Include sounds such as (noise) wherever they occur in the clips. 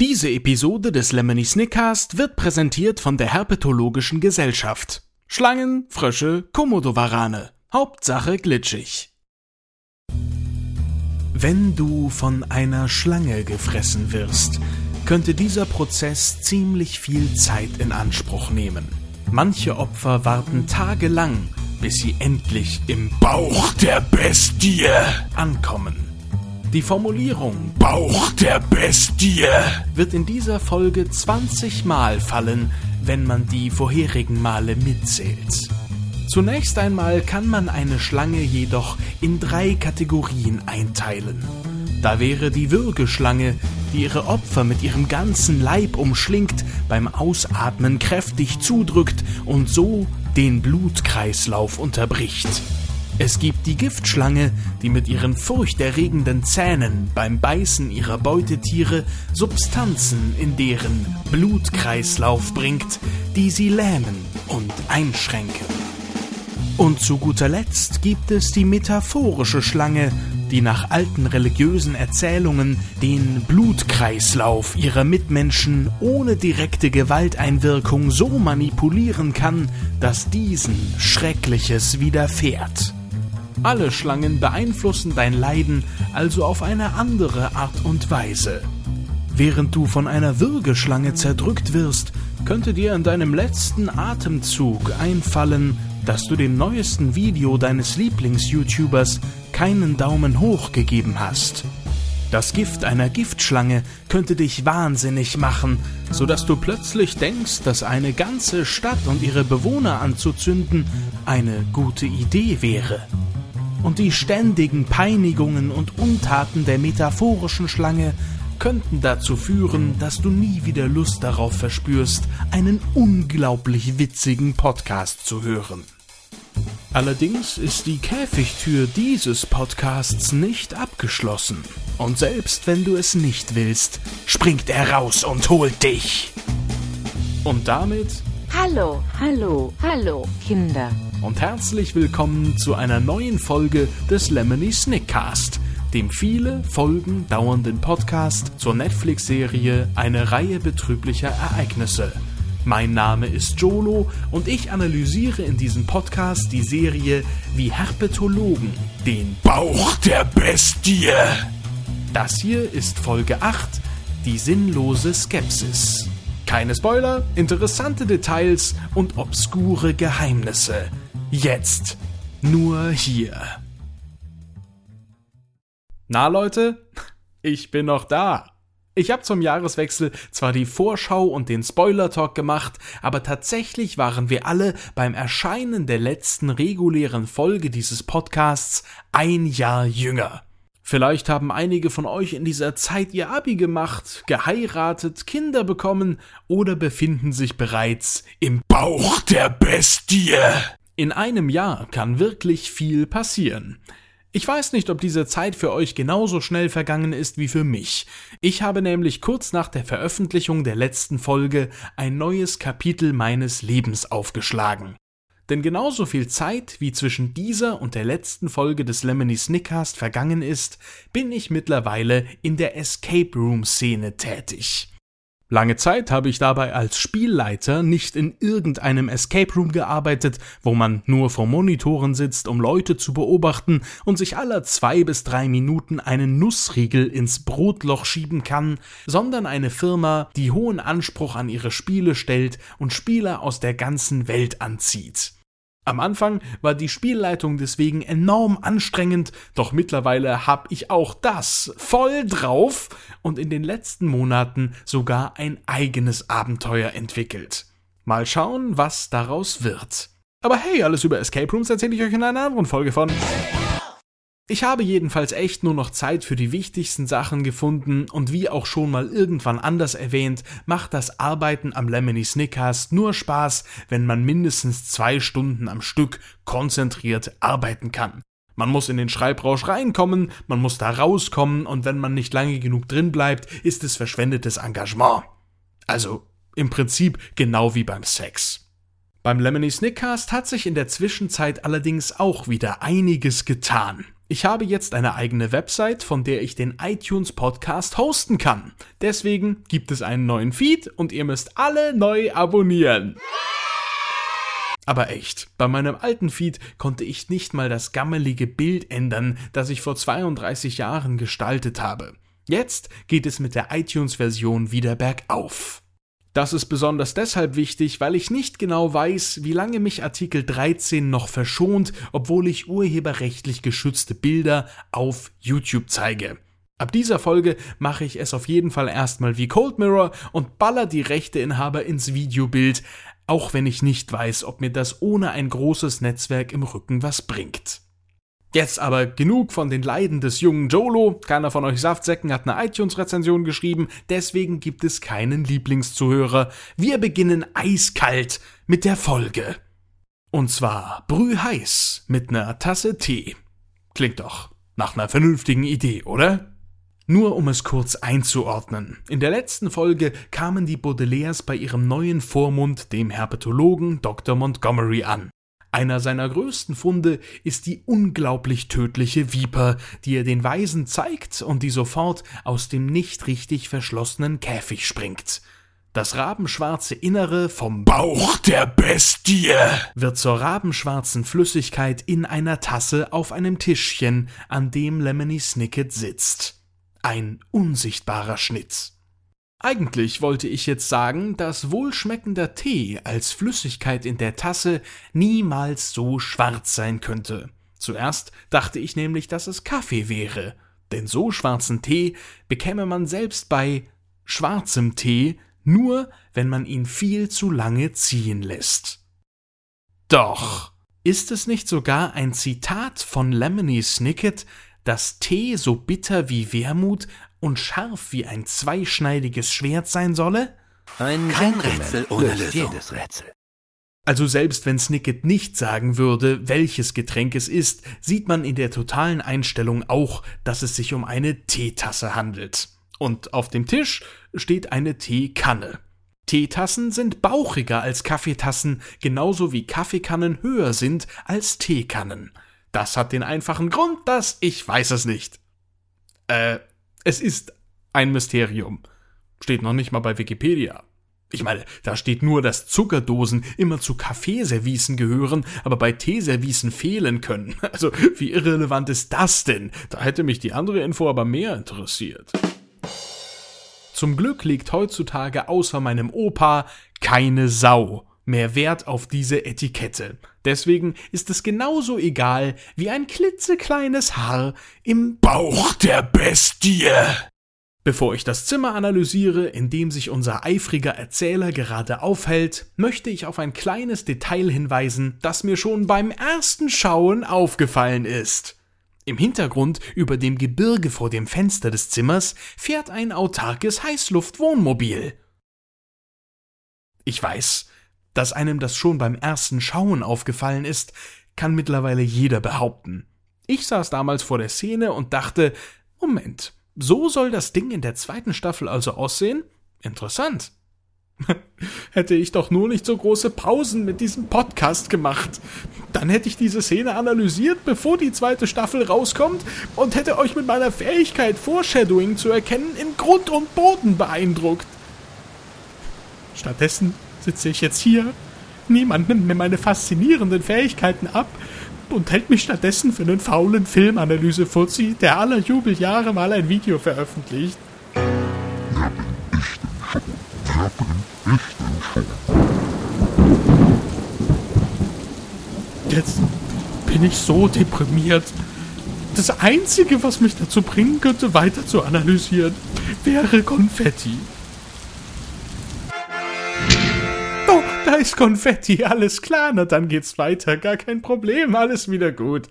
Diese Episode des Lemony Snickcast wird präsentiert von der Herpetologischen Gesellschaft. Schlangen, Frösche, Komodowarane. Hauptsache glitschig. Wenn du von einer Schlange gefressen wirst, könnte dieser Prozess ziemlich viel Zeit in Anspruch nehmen. Manche Opfer warten tagelang, bis sie endlich im Bauch der Bestie ankommen. Die Formulierung Bauch der Bestie wird in dieser Folge 20 Mal fallen, wenn man die vorherigen Male mitzählt. Zunächst einmal kann man eine Schlange jedoch in drei Kategorien einteilen. Da wäre die Würgeschlange, die ihre Opfer mit ihrem ganzen Leib umschlingt, beim Ausatmen kräftig zudrückt und so den Blutkreislauf unterbricht. Es gibt die Giftschlange, die mit ihren furchterregenden Zähnen beim Beißen ihrer Beutetiere Substanzen in deren Blutkreislauf bringt, die sie lähmen und einschränken. Und zu guter Letzt gibt es die metaphorische Schlange, die nach alten religiösen Erzählungen den Blutkreislauf ihrer Mitmenschen ohne direkte Gewalteinwirkung so manipulieren kann, dass diesen Schreckliches widerfährt. Alle Schlangen beeinflussen dein Leiden also auf eine andere Art und Weise. Während du von einer Würgeschlange zerdrückt wirst, könnte dir in deinem letzten Atemzug einfallen, dass du dem neuesten Video deines Lieblings-YouTubers keinen Daumen hoch gegeben hast. Das Gift einer Giftschlange könnte dich wahnsinnig machen, so dass du plötzlich denkst, dass eine ganze Stadt und ihre Bewohner anzuzünden eine gute Idee wäre und die ständigen Peinigungen und Untaten der metaphorischen Schlange könnten dazu führen, dass du nie wieder Lust darauf verspürst, einen unglaublich witzigen Podcast zu hören. Allerdings ist die Käfigtür dieses Podcasts nicht abgeschlossen. Und selbst wenn du es nicht willst, springt er raus und holt dich. Und damit Hallo, hallo, hallo, Kinder und herzlich willkommen zu einer neuen Folge des Lemony Snickcast, dem viele Folgen dauernden Podcast zur Netflix-Serie Eine Reihe betrüblicher Ereignisse. Mein Name ist Jolo und ich analysiere in diesem Podcast die Serie wie Herpetologen, den Bauch der Bestie. Das hier ist Folge 8, die sinnlose Skepsis. Keine Spoiler, interessante Details und obskure Geheimnisse. Jetzt. Nur hier. Na Leute, ich bin noch da. Ich habe zum Jahreswechsel zwar die Vorschau und den Spoiler-Talk gemacht, aber tatsächlich waren wir alle beim Erscheinen der letzten regulären Folge dieses Podcasts ein Jahr jünger. Vielleicht haben einige von euch in dieser Zeit ihr Abi gemacht, geheiratet, Kinder bekommen oder befinden sich bereits im Bauch der Bestie. In einem Jahr kann wirklich viel passieren. Ich weiß nicht, ob diese Zeit für euch genauso schnell vergangen ist wie für mich. Ich habe nämlich kurz nach der Veröffentlichung der letzten Folge ein neues Kapitel meines Lebens aufgeschlagen. Denn genauso viel Zeit, wie zwischen dieser und der letzten Folge des Lemony Snickcast vergangen ist, bin ich mittlerweile in der Escape Room Szene tätig. Lange Zeit habe ich dabei als Spielleiter nicht in irgendeinem Escape Room gearbeitet, wo man nur vor Monitoren sitzt, um Leute zu beobachten und sich aller zwei bis drei Minuten einen Nussriegel ins Brotloch schieben kann, sondern eine Firma, die hohen Anspruch an ihre Spiele stellt und Spieler aus der ganzen Welt anzieht. Am Anfang war die Spielleitung deswegen enorm anstrengend, doch mittlerweile hab ich auch das voll drauf und in den letzten Monaten sogar ein eigenes Abenteuer entwickelt. Mal schauen, was daraus wird. Aber hey, alles über Escape Rooms erzähle ich euch in einer anderen Folge von. Ich habe jedenfalls echt nur noch Zeit für die wichtigsten Sachen gefunden und wie auch schon mal irgendwann anders erwähnt, macht das Arbeiten am Lemony Snickers nur Spaß, wenn man mindestens zwei Stunden am Stück konzentriert arbeiten kann. Man muss in den Schreibrausch reinkommen, man muss da rauskommen und wenn man nicht lange genug drin bleibt, ist es verschwendetes Engagement. Also im Prinzip genau wie beim Sex. Beim Lemony Snickcast hat sich in der Zwischenzeit allerdings auch wieder einiges getan. Ich habe jetzt eine eigene Website, von der ich den iTunes Podcast hosten kann. Deswegen gibt es einen neuen Feed und ihr müsst alle neu abonnieren. Aber echt, bei meinem alten Feed konnte ich nicht mal das gammelige Bild ändern, das ich vor 32 Jahren gestaltet habe. Jetzt geht es mit der iTunes-Version wieder bergauf. Das ist besonders deshalb wichtig, weil ich nicht genau weiß, wie lange mich Artikel 13 noch verschont, obwohl ich urheberrechtlich geschützte Bilder auf YouTube zeige. Ab dieser Folge mache ich es auf jeden Fall erstmal wie Cold Mirror und baller die Rechteinhaber ins Videobild, auch wenn ich nicht weiß, ob mir das ohne ein großes Netzwerk im Rücken was bringt. Jetzt aber genug von den Leiden des jungen Jolo. Keiner von euch Saftsäcken hat eine iTunes-Rezension geschrieben, deswegen gibt es keinen Lieblingszuhörer. Wir beginnen eiskalt mit der Folge. Und zwar brühheiß mit einer Tasse Tee. Klingt doch nach einer vernünftigen Idee, oder? Nur um es kurz einzuordnen. In der letzten Folge kamen die Baudelaires bei ihrem neuen Vormund, dem Herpetologen Dr. Montgomery, an. Einer seiner größten Funde ist die unglaublich tödliche Viper, die er den Weisen zeigt und die sofort aus dem nicht richtig verschlossenen Käfig springt. Das rabenschwarze Innere vom Bauch der Bestie wird zur rabenschwarzen Flüssigkeit in einer Tasse auf einem Tischchen, an dem Lemony Snicket sitzt. Ein unsichtbarer Schnitt. Eigentlich wollte ich jetzt sagen, dass wohlschmeckender Tee als Flüssigkeit in der Tasse niemals so schwarz sein könnte. Zuerst dachte ich nämlich, dass es Kaffee wäre, denn so schwarzen Tee bekäme man selbst bei schwarzem Tee nur, wenn man ihn viel zu lange ziehen lässt. Doch ist es nicht sogar ein Zitat von Lemony Snicket, dass Tee so bitter wie Wermut und scharf wie ein zweischneidiges Schwert sein solle? Ein Kein Rätsel ohne Lösung. jedes Rätsel. Also selbst wenn Snicket nicht sagen würde, welches Getränk es ist, sieht man in der totalen Einstellung auch, dass es sich um eine Teetasse handelt. Und auf dem Tisch steht eine Teekanne. Teetassen sind bauchiger als Kaffeetassen, genauso wie Kaffeekannen höher sind als Teekannen. Das hat den einfachen Grund, dass ich weiß es nicht. Äh, es ist ein Mysterium. Steht noch nicht mal bei Wikipedia. Ich meine, da steht nur, dass Zuckerdosen immer zu Kaffeeservicen gehören, aber bei Teeservicen fehlen können. (laughs) Also, wie irrelevant ist das denn? Da hätte mich die andere Info aber mehr interessiert. Zum Glück liegt heutzutage außer meinem Opa keine Sau mehr Wert auf diese Etikette. Deswegen ist es genauso egal wie ein klitzekleines Haar im Bauch der Bestie. Bevor ich das Zimmer analysiere, in dem sich unser eifriger Erzähler gerade aufhält, möchte ich auf ein kleines Detail hinweisen, das mir schon beim ersten Schauen aufgefallen ist. Im Hintergrund, über dem Gebirge vor dem Fenster des Zimmers, fährt ein autarkes Heißluftwohnmobil. Ich weiß, dass einem das schon beim ersten Schauen aufgefallen ist, kann mittlerweile jeder behaupten. Ich saß damals vor der Szene und dachte, Moment, so soll das Ding in der zweiten Staffel also aussehen? Interessant. (laughs) hätte ich doch nur nicht so große Pausen mit diesem Podcast gemacht. Dann hätte ich diese Szene analysiert, bevor die zweite Staffel rauskommt und hätte euch mit meiner Fähigkeit, Foreshadowing zu erkennen, in Grund und Boden beeindruckt. Stattdessen sitze ich jetzt hier. Niemand nimmt mir meine faszinierenden Fähigkeiten ab und hält mich stattdessen für einen faulen Filmanalyse-Fuzzi, der aller Jubeljahre mal ein Video veröffentlicht. Jetzt bin ich so deprimiert. Das Einzige, was mich dazu bringen könnte, weiter zu analysieren, wäre Konfetti. Ist Konfetti, alles klar, na dann geht's weiter, gar kein Problem, alles wieder gut.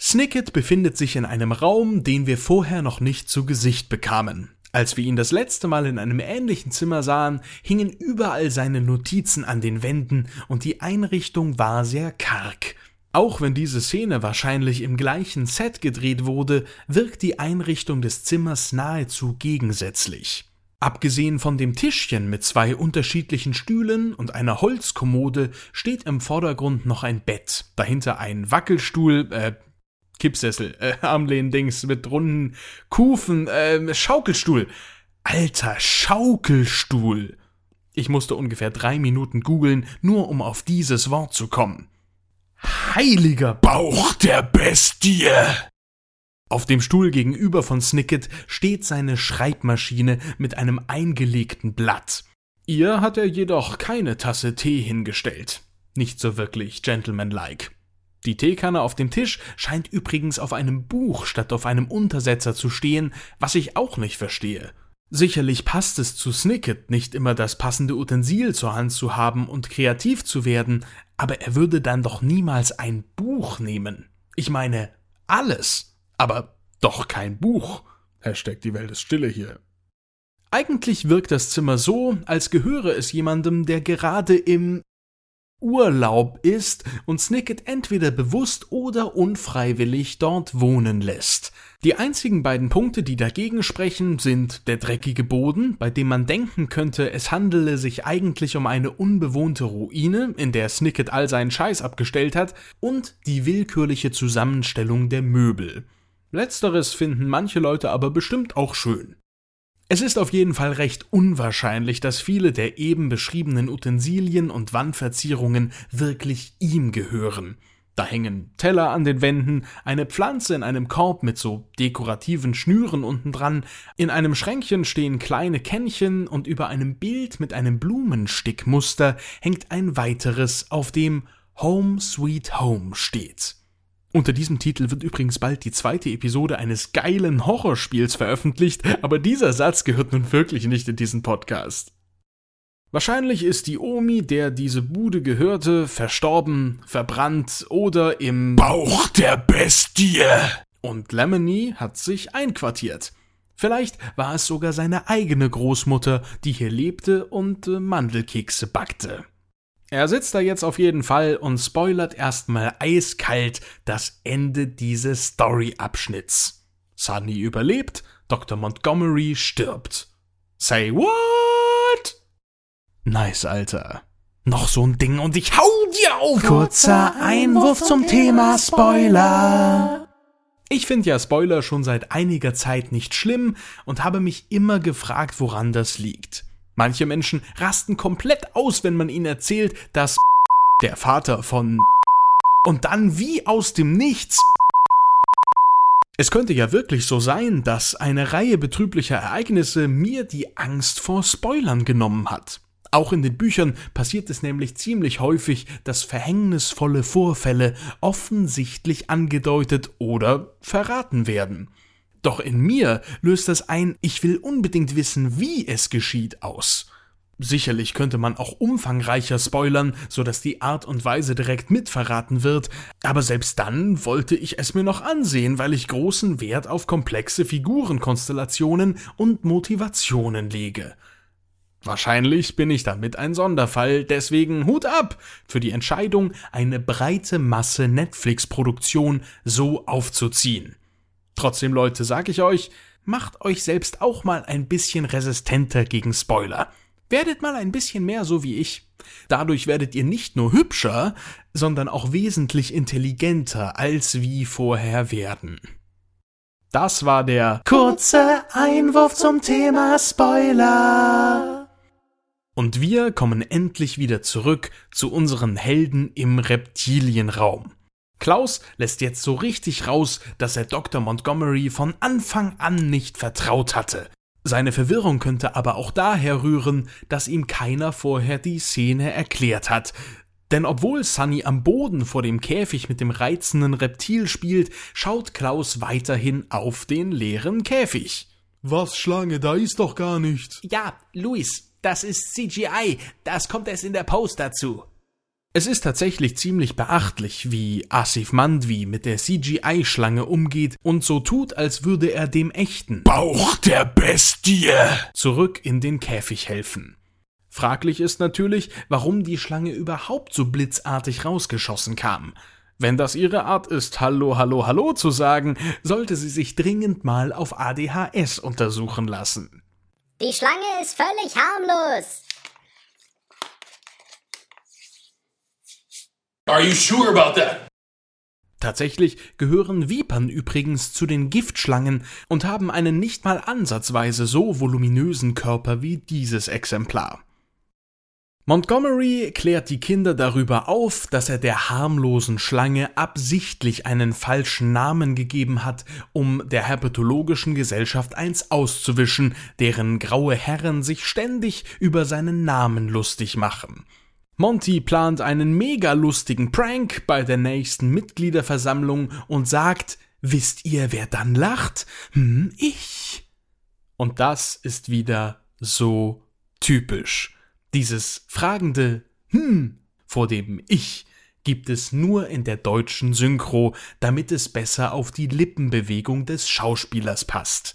Snicket befindet sich in einem Raum, den wir vorher noch nicht zu Gesicht bekamen. Als wir ihn das letzte Mal in einem ähnlichen Zimmer sahen, hingen überall seine Notizen an den Wänden und die Einrichtung war sehr karg. Auch wenn diese Szene wahrscheinlich im gleichen Set gedreht wurde, wirkt die Einrichtung des Zimmers nahezu gegensätzlich. Abgesehen von dem Tischchen mit zwei unterschiedlichen Stühlen und einer Holzkommode steht im Vordergrund noch ein Bett, dahinter ein Wackelstuhl, äh, Kippsessel, äh, Armlehndings mit runden Kufen, äh, Schaukelstuhl. Alter Schaukelstuhl. Ich musste ungefähr drei Minuten googeln, nur um auf dieses Wort zu kommen. Heiliger Bauch der Bestie! Auf dem Stuhl gegenüber von Snicket steht seine Schreibmaschine mit einem eingelegten Blatt. Ihr hat er jedoch keine Tasse Tee hingestellt. Nicht so wirklich gentlemanlike. Die Teekanne auf dem Tisch scheint übrigens auf einem Buch statt auf einem Untersetzer zu stehen, was ich auch nicht verstehe. Sicherlich passt es zu Snicket, nicht immer das passende Utensil zur Hand zu haben und kreativ zu werden, aber er würde dann doch niemals ein Buch nehmen. Ich meine, alles aber doch kein Buch. Hashtag die Welt ist stille hier. Eigentlich wirkt das Zimmer so, als gehöre es jemandem, der gerade im Urlaub ist und Snicket entweder bewusst oder unfreiwillig dort wohnen lässt. Die einzigen beiden Punkte, die dagegen sprechen, sind der dreckige Boden, bei dem man denken könnte, es handele sich eigentlich um eine unbewohnte Ruine, in der Snicket all seinen Scheiß abgestellt hat, und die willkürliche Zusammenstellung der Möbel. Letzteres finden manche Leute aber bestimmt auch schön. Es ist auf jeden Fall recht unwahrscheinlich, dass viele der eben beschriebenen Utensilien und Wandverzierungen wirklich ihm gehören. Da hängen Teller an den Wänden, eine Pflanze in einem Korb mit so dekorativen Schnüren unten dran, in einem Schränkchen stehen kleine Kännchen und über einem Bild mit einem Blumenstickmuster hängt ein weiteres, auf dem Home Sweet Home steht. Unter diesem Titel wird übrigens bald die zweite Episode eines geilen Horrorspiels veröffentlicht, aber dieser Satz gehört nun wirklich nicht in diesen Podcast. Wahrscheinlich ist die Omi, der diese Bude gehörte, verstorben, verbrannt oder im Bauch der Bestie. Und Lemony hat sich einquartiert. Vielleicht war es sogar seine eigene Großmutter, die hier lebte und äh, Mandelkekse backte. Er sitzt da jetzt auf jeden Fall und spoilert erstmal eiskalt das Ende dieses Story-Abschnitts. Sunny überlebt, Dr. Montgomery stirbt. Say what? Nice, Alter. Noch so ein Ding und ich hau dir auf! Kurzer Einwurf zum Thema Spoiler. Ich finde ja Spoiler schon seit einiger Zeit nicht schlimm und habe mich immer gefragt, woran das liegt. Manche Menschen rasten komplett aus, wenn man ihnen erzählt, dass der Vater von und dann wie aus dem Nichts es könnte ja wirklich so sein, dass eine Reihe betrüblicher Ereignisse mir die Angst vor Spoilern genommen hat. Auch in den Büchern passiert es nämlich ziemlich häufig, dass verhängnisvolle Vorfälle offensichtlich angedeutet oder verraten werden. Doch in mir löst das ein Ich will unbedingt wissen, wie es geschieht aus. Sicherlich könnte man auch umfangreicher spoilern, so dass die Art und Weise direkt mitverraten wird, aber selbst dann wollte ich es mir noch ansehen, weil ich großen Wert auf komplexe Figurenkonstellationen und Motivationen lege. Wahrscheinlich bin ich damit ein Sonderfall, deswegen Hut ab für die Entscheidung, eine breite Masse Netflix-Produktion so aufzuziehen. Trotzdem, Leute, sag ich euch, macht euch selbst auch mal ein bisschen resistenter gegen Spoiler. Werdet mal ein bisschen mehr so wie ich. Dadurch werdet ihr nicht nur hübscher, sondern auch wesentlich intelligenter als wie vorher werden. Das war der kurze Einwurf zum Thema Spoiler. Und wir kommen endlich wieder zurück zu unseren Helden im Reptilienraum. Klaus lässt jetzt so richtig raus, dass er Dr. Montgomery von Anfang an nicht vertraut hatte. Seine Verwirrung könnte aber auch daher rühren, dass ihm keiner vorher die Szene erklärt hat. Denn obwohl Sunny am Boden vor dem Käfig mit dem reizenden Reptil spielt, schaut Klaus weiterhin auf den leeren Käfig. Was, Schlange, da ist doch gar nichts. Ja, Luis, das ist CGI. Das kommt erst in der Post dazu. Es ist tatsächlich ziemlich beachtlich, wie Asif Mandvi mit der CGI-Schlange umgeht und so tut, als würde er dem echten Bauch der Bestie zurück in den Käfig helfen. Fraglich ist natürlich, warum die Schlange überhaupt so blitzartig rausgeschossen kam. Wenn das ihre Art ist, Hallo, Hallo, Hallo zu sagen, sollte sie sich dringend mal auf ADHS untersuchen lassen. Die Schlange ist völlig harmlos. Are you sure about that? Tatsächlich gehören Vipern übrigens zu den Giftschlangen und haben einen nicht mal ansatzweise so voluminösen Körper wie dieses Exemplar. Montgomery klärt die Kinder darüber auf, dass er der harmlosen Schlange absichtlich einen falschen Namen gegeben hat, um der herpetologischen Gesellschaft eins auszuwischen, deren graue Herren sich ständig über seinen Namen lustig machen. Monty plant einen mega lustigen Prank bei der nächsten Mitgliederversammlung und sagt, wisst ihr, wer dann lacht? Hm, ich. Und das ist wieder so typisch. Dieses fragende Hm vor dem Ich gibt es nur in der deutschen Synchro, damit es besser auf die Lippenbewegung des Schauspielers passt.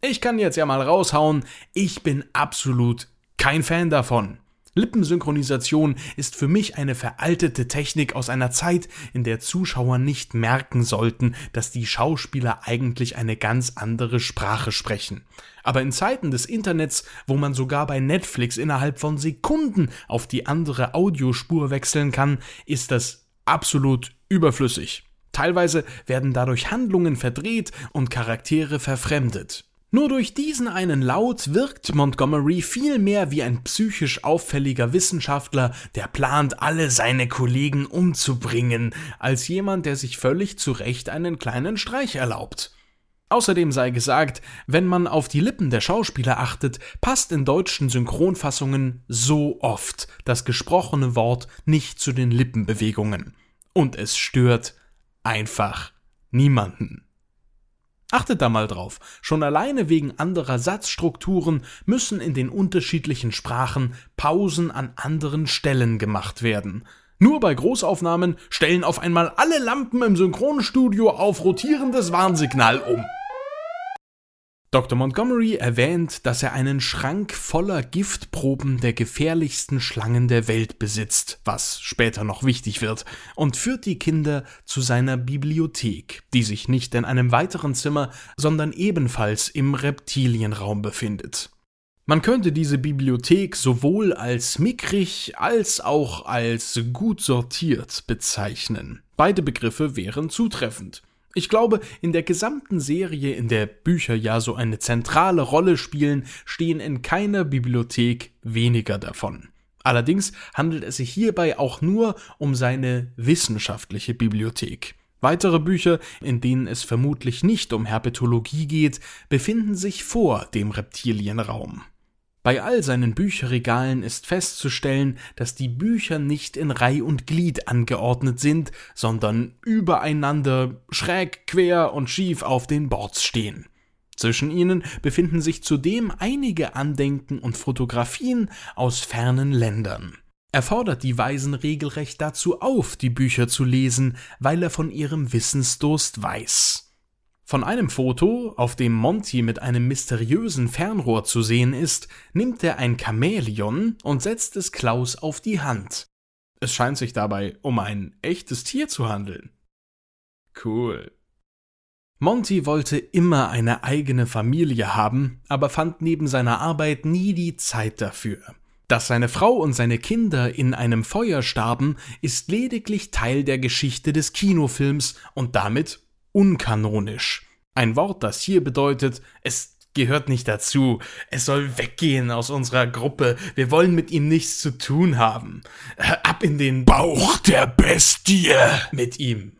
Ich kann jetzt ja mal raushauen, ich bin absolut kein Fan davon. Lippensynchronisation ist für mich eine veraltete Technik aus einer Zeit, in der Zuschauer nicht merken sollten, dass die Schauspieler eigentlich eine ganz andere Sprache sprechen. Aber in Zeiten des Internets, wo man sogar bei Netflix innerhalb von Sekunden auf die andere Audiospur wechseln kann, ist das absolut überflüssig. Teilweise werden dadurch Handlungen verdreht und Charaktere verfremdet. Nur durch diesen einen Laut wirkt Montgomery viel mehr wie ein psychisch auffälliger Wissenschaftler, der plant, alle seine Kollegen umzubringen, als jemand, der sich völlig zu Recht einen kleinen Streich erlaubt. Außerdem sei gesagt, wenn man auf die Lippen der Schauspieler achtet, passt in deutschen Synchronfassungen so oft das gesprochene Wort nicht zu den Lippenbewegungen. Und es stört einfach niemanden. Achtet da mal drauf. Schon alleine wegen anderer Satzstrukturen müssen in den unterschiedlichen Sprachen Pausen an anderen Stellen gemacht werden. Nur bei Großaufnahmen stellen auf einmal alle Lampen im Synchronstudio auf rotierendes Warnsignal um. Dr. Montgomery erwähnt, dass er einen Schrank voller Giftproben der gefährlichsten Schlangen der Welt besitzt, was später noch wichtig wird, und führt die Kinder zu seiner Bibliothek, die sich nicht in einem weiteren Zimmer, sondern ebenfalls im Reptilienraum befindet. Man könnte diese Bibliothek sowohl als mickrig als auch als gut sortiert bezeichnen. Beide Begriffe wären zutreffend. Ich glaube, in der gesamten Serie, in der Bücher ja so eine zentrale Rolle spielen, stehen in keiner Bibliothek weniger davon. Allerdings handelt es sich hierbei auch nur um seine wissenschaftliche Bibliothek. Weitere Bücher, in denen es vermutlich nicht um Herpetologie geht, befinden sich vor dem Reptilienraum. Bei all seinen Bücherregalen ist festzustellen, dass die Bücher nicht in Reih und Glied angeordnet sind, sondern übereinander, schräg, quer und schief auf den Boards stehen. Zwischen ihnen befinden sich zudem einige Andenken und Fotografien aus fernen Ländern. Er fordert die Weisen regelrecht dazu auf, die Bücher zu lesen, weil er von ihrem Wissensdurst weiß. Von einem Foto, auf dem Monty mit einem mysteriösen Fernrohr zu sehen ist, nimmt er ein Chamäleon und setzt es Klaus auf die Hand. Es scheint sich dabei um ein echtes Tier zu handeln. Cool. Monty wollte immer eine eigene Familie haben, aber fand neben seiner Arbeit nie die Zeit dafür. Dass seine Frau und seine Kinder in einem Feuer starben, ist lediglich Teil der Geschichte des Kinofilms und damit unkanonisch. Ein Wort, das hier bedeutet, es gehört nicht dazu. Es soll weggehen aus unserer Gruppe. Wir wollen mit ihm nichts zu tun haben. Ab in den Bauch der Bestie mit ihm.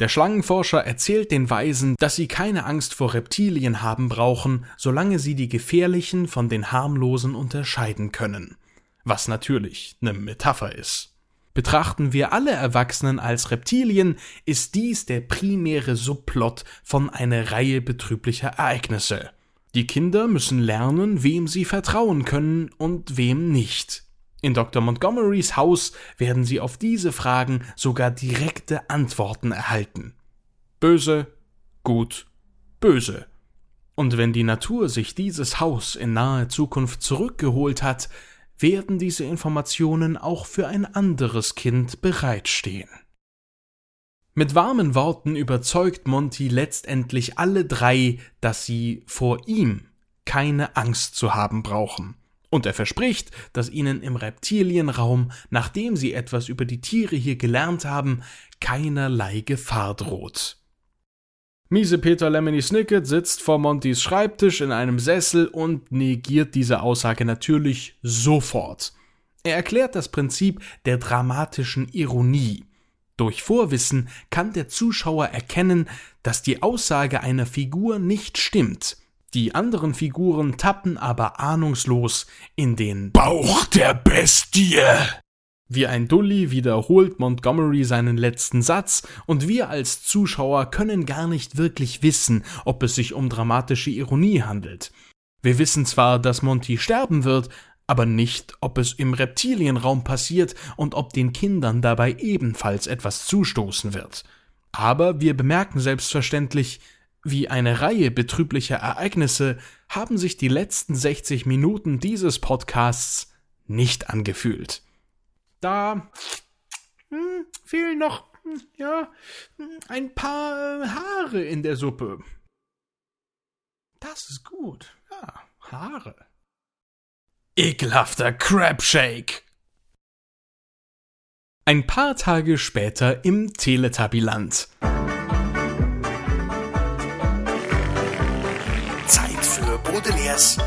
Der Schlangenforscher erzählt den Weisen, dass sie keine Angst vor Reptilien haben brauchen, solange sie die gefährlichen von den harmlosen unterscheiden können. Was natürlich eine Metapher ist. Betrachten wir alle Erwachsenen als Reptilien, ist dies der primäre Subplot von einer Reihe betrüblicher Ereignisse. Die Kinder müssen lernen, wem sie vertrauen können und wem nicht. In Dr. Montgomerys Haus werden sie auf diese Fragen sogar direkte Antworten erhalten. Böse, gut, böse. Und wenn die Natur sich dieses Haus in naher Zukunft zurückgeholt hat, werden diese Informationen auch für ein anderes Kind bereitstehen. Mit warmen Worten überzeugt Monty letztendlich alle drei, dass sie vor ihm keine Angst zu haben brauchen. Und er verspricht, dass ihnen im Reptilienraum, nachdem sie etwas über die Tiere hier gelernt haben, keinerlei Gefahr droht. Miese Peter Lemony Snicket sitzt vor Montys Schreibtisch in einem Sessel und negiert diese Aussage natürlich sofort. Er erklärt das Prinzip der dramatischen Ironie. Durch Vorwissen kann der Zuschauer erkennen, dass die Aussage einer Figur nicht stimmt. Die anderen Figuren tappen aber ahnungslos in den Bauch der Bestie. Wie ein Dulli wiederholt Montgomery seinen letzten Satz, und wir als Zuschauer können gar nicht wirklich wissen, ob es sich um dramatische Ironie handelt. Wir wissen zwar, dass Monty sterben wird, aber nicht, ob es im Reptilienraum passiert und ob den Kindern dabei ebenfalls etwas zustoßen wird. Aber wir bemerken selbstverständlich, wie eine Reihe betrüblicher Ereignisse haben sich die letzten 60 Minuten dieses Podcasts nicht angefühlt. Da hm, fehlen noch, hm, ja, hm, ein paar Haare in der Suppe. Das ist gut. Ja, Haare. Ekelhafter Crabshake. Ein paar Tage später im Teletubbyland. Zeit für Baudelaires.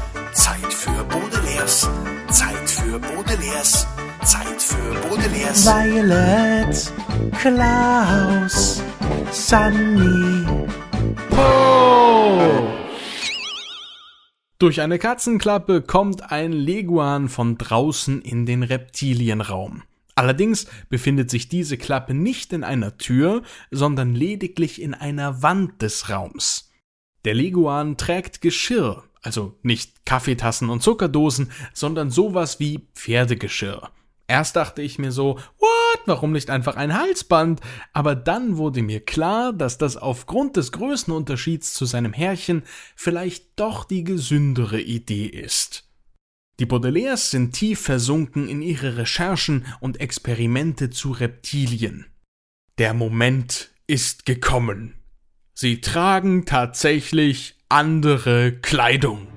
Zeit für Baudelaires. Zeit für Baudelaires. Zeit für Baudelaires. Violet, Klaus, Sunny, Po! Durch eine Katzenklappe kommt ein Leguan von draußen in den Reptilienraum. Allerdings befindet sich diese Klappe nicht in einer Tür, sondern lediglich in einer Wand des Raums. Der Leguan trägt Geschirr, also nicht Kaffeetassen und Zuckerdosen, sondern sowas wie Pferdegeschirr. Erst dachte ich mir so, what, warum nicht einfach ein Halsband? Aber dann wurde mir klar, dass das aufgrund des Größenunterschieds zu seinem Herrchen vielleicht doch die gesündere Idee ist. Die Baudelaires sind tief versunken in ihre Recherchen und Experimente zu Reptilien. Der Moment ist gekommen. Sie tragen tatsächlich andere Kleidung.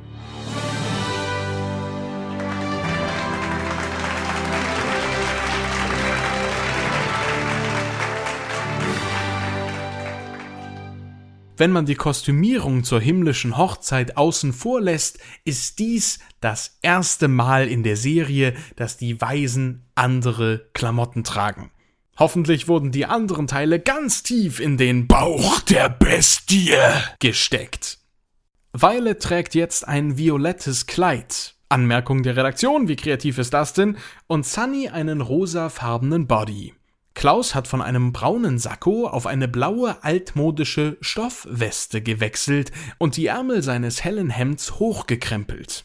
Wenn man die Kostümierung zur himmlischen Hochzeit außen vor lässt, ist dies das erste Mal in der Serie, dass die Weisen andere Klamotten tragen. Hoffentlich wurden die anderen Teile ganz tief in den Bauch der Bestie gesteckt. Violet trägt jetzt ein violettes Kleid. Anmerkung der Redaktion, wie kreativ ist das denn? Und Sunny einen rosafarbenen Body. Klaus hat von einem braunen Sakko auf eine blaue altmodische Stoffweste gewechselt und die Ärmel seines hellen Hemds hochgekrempelt.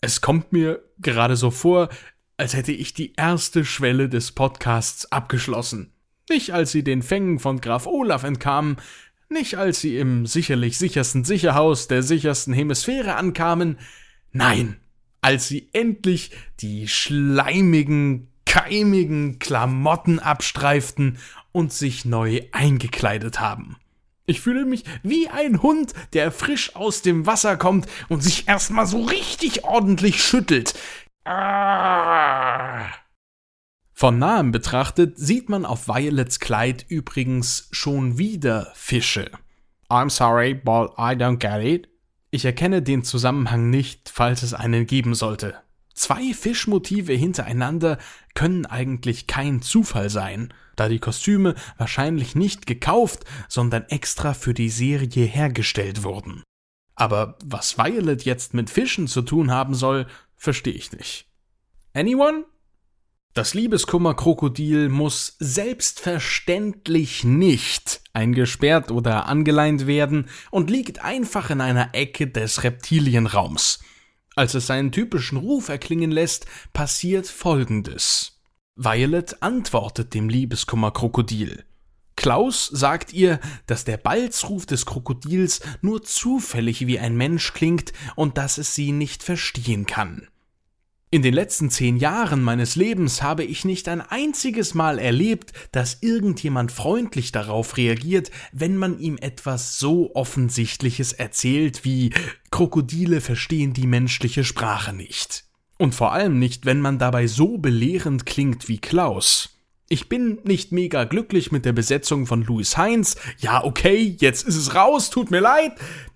Es kommt mir gerade so vor, als hätte ich die erste Schwelle des Podcasts abgeschlossen. Nicht als sie den Fängen von Graf Olaf entkamen, nicht als sie im sicherlich sichersten Sicherhaus der sichersten Hemisphäre ankamen, nein, als sie endlich die schleimigen keimigen Klamotten abstreiften und sich neu eingekleidet haben. Ich fühle mich wie ein Hund, der frisch aus dem Wasser kommt und sich erstmal so richtig ordentlich schüttelt. Von nahem betrachtet sieht man auf Violets Kleid übrigens schon wieder Fische. I'm sorry, but I don't get it. Ich erkenne den Zusammenhang nicht, falls es einen geben sollte. Zwei Fischmotive hintereinander können eigentlich kein Zufall sein, da die Kostüme wahrscheinlich nicht gekauft, sondern extra für die Serie hergestellt wurden. Aber was Violet jetzt mit Fischen zu tun haben soll, verstehe ich nicht. Anyone? Das Liebeskummer-Krokodil muss selbstverständlich nicht eingesperrt oder angeleint werden und liegt einfach in einer Ecke des Reptilienraums. Als es seinen typischen Ruf erklingen lässt, passiert Folgendes. Violet antwortet dem Liebeskummer-Krokodil. Klaus sagt ihr, dass der Balzruf des Krokodils nur zufällig wie ein Mensch klingt und dass es sie nicht verstehen kann. In den letzten zehn Jahren meines Lebens habe ich nicht ein einziges Mal erlebt, dass irgendjemand freundlich darauf reagiert, wenn man ihm etwas so Offensichtliches erzählt wie Krokodile verstehen die menschliche Sprache nicht. Und vor allem nicht, wenn man dabei so belehrend klingt wie Klaus. Ich bin nicht mega glücklich mit der Besetzung von Louis Heinz. Ja, okay, jetzt ist es raus, tut mir leid,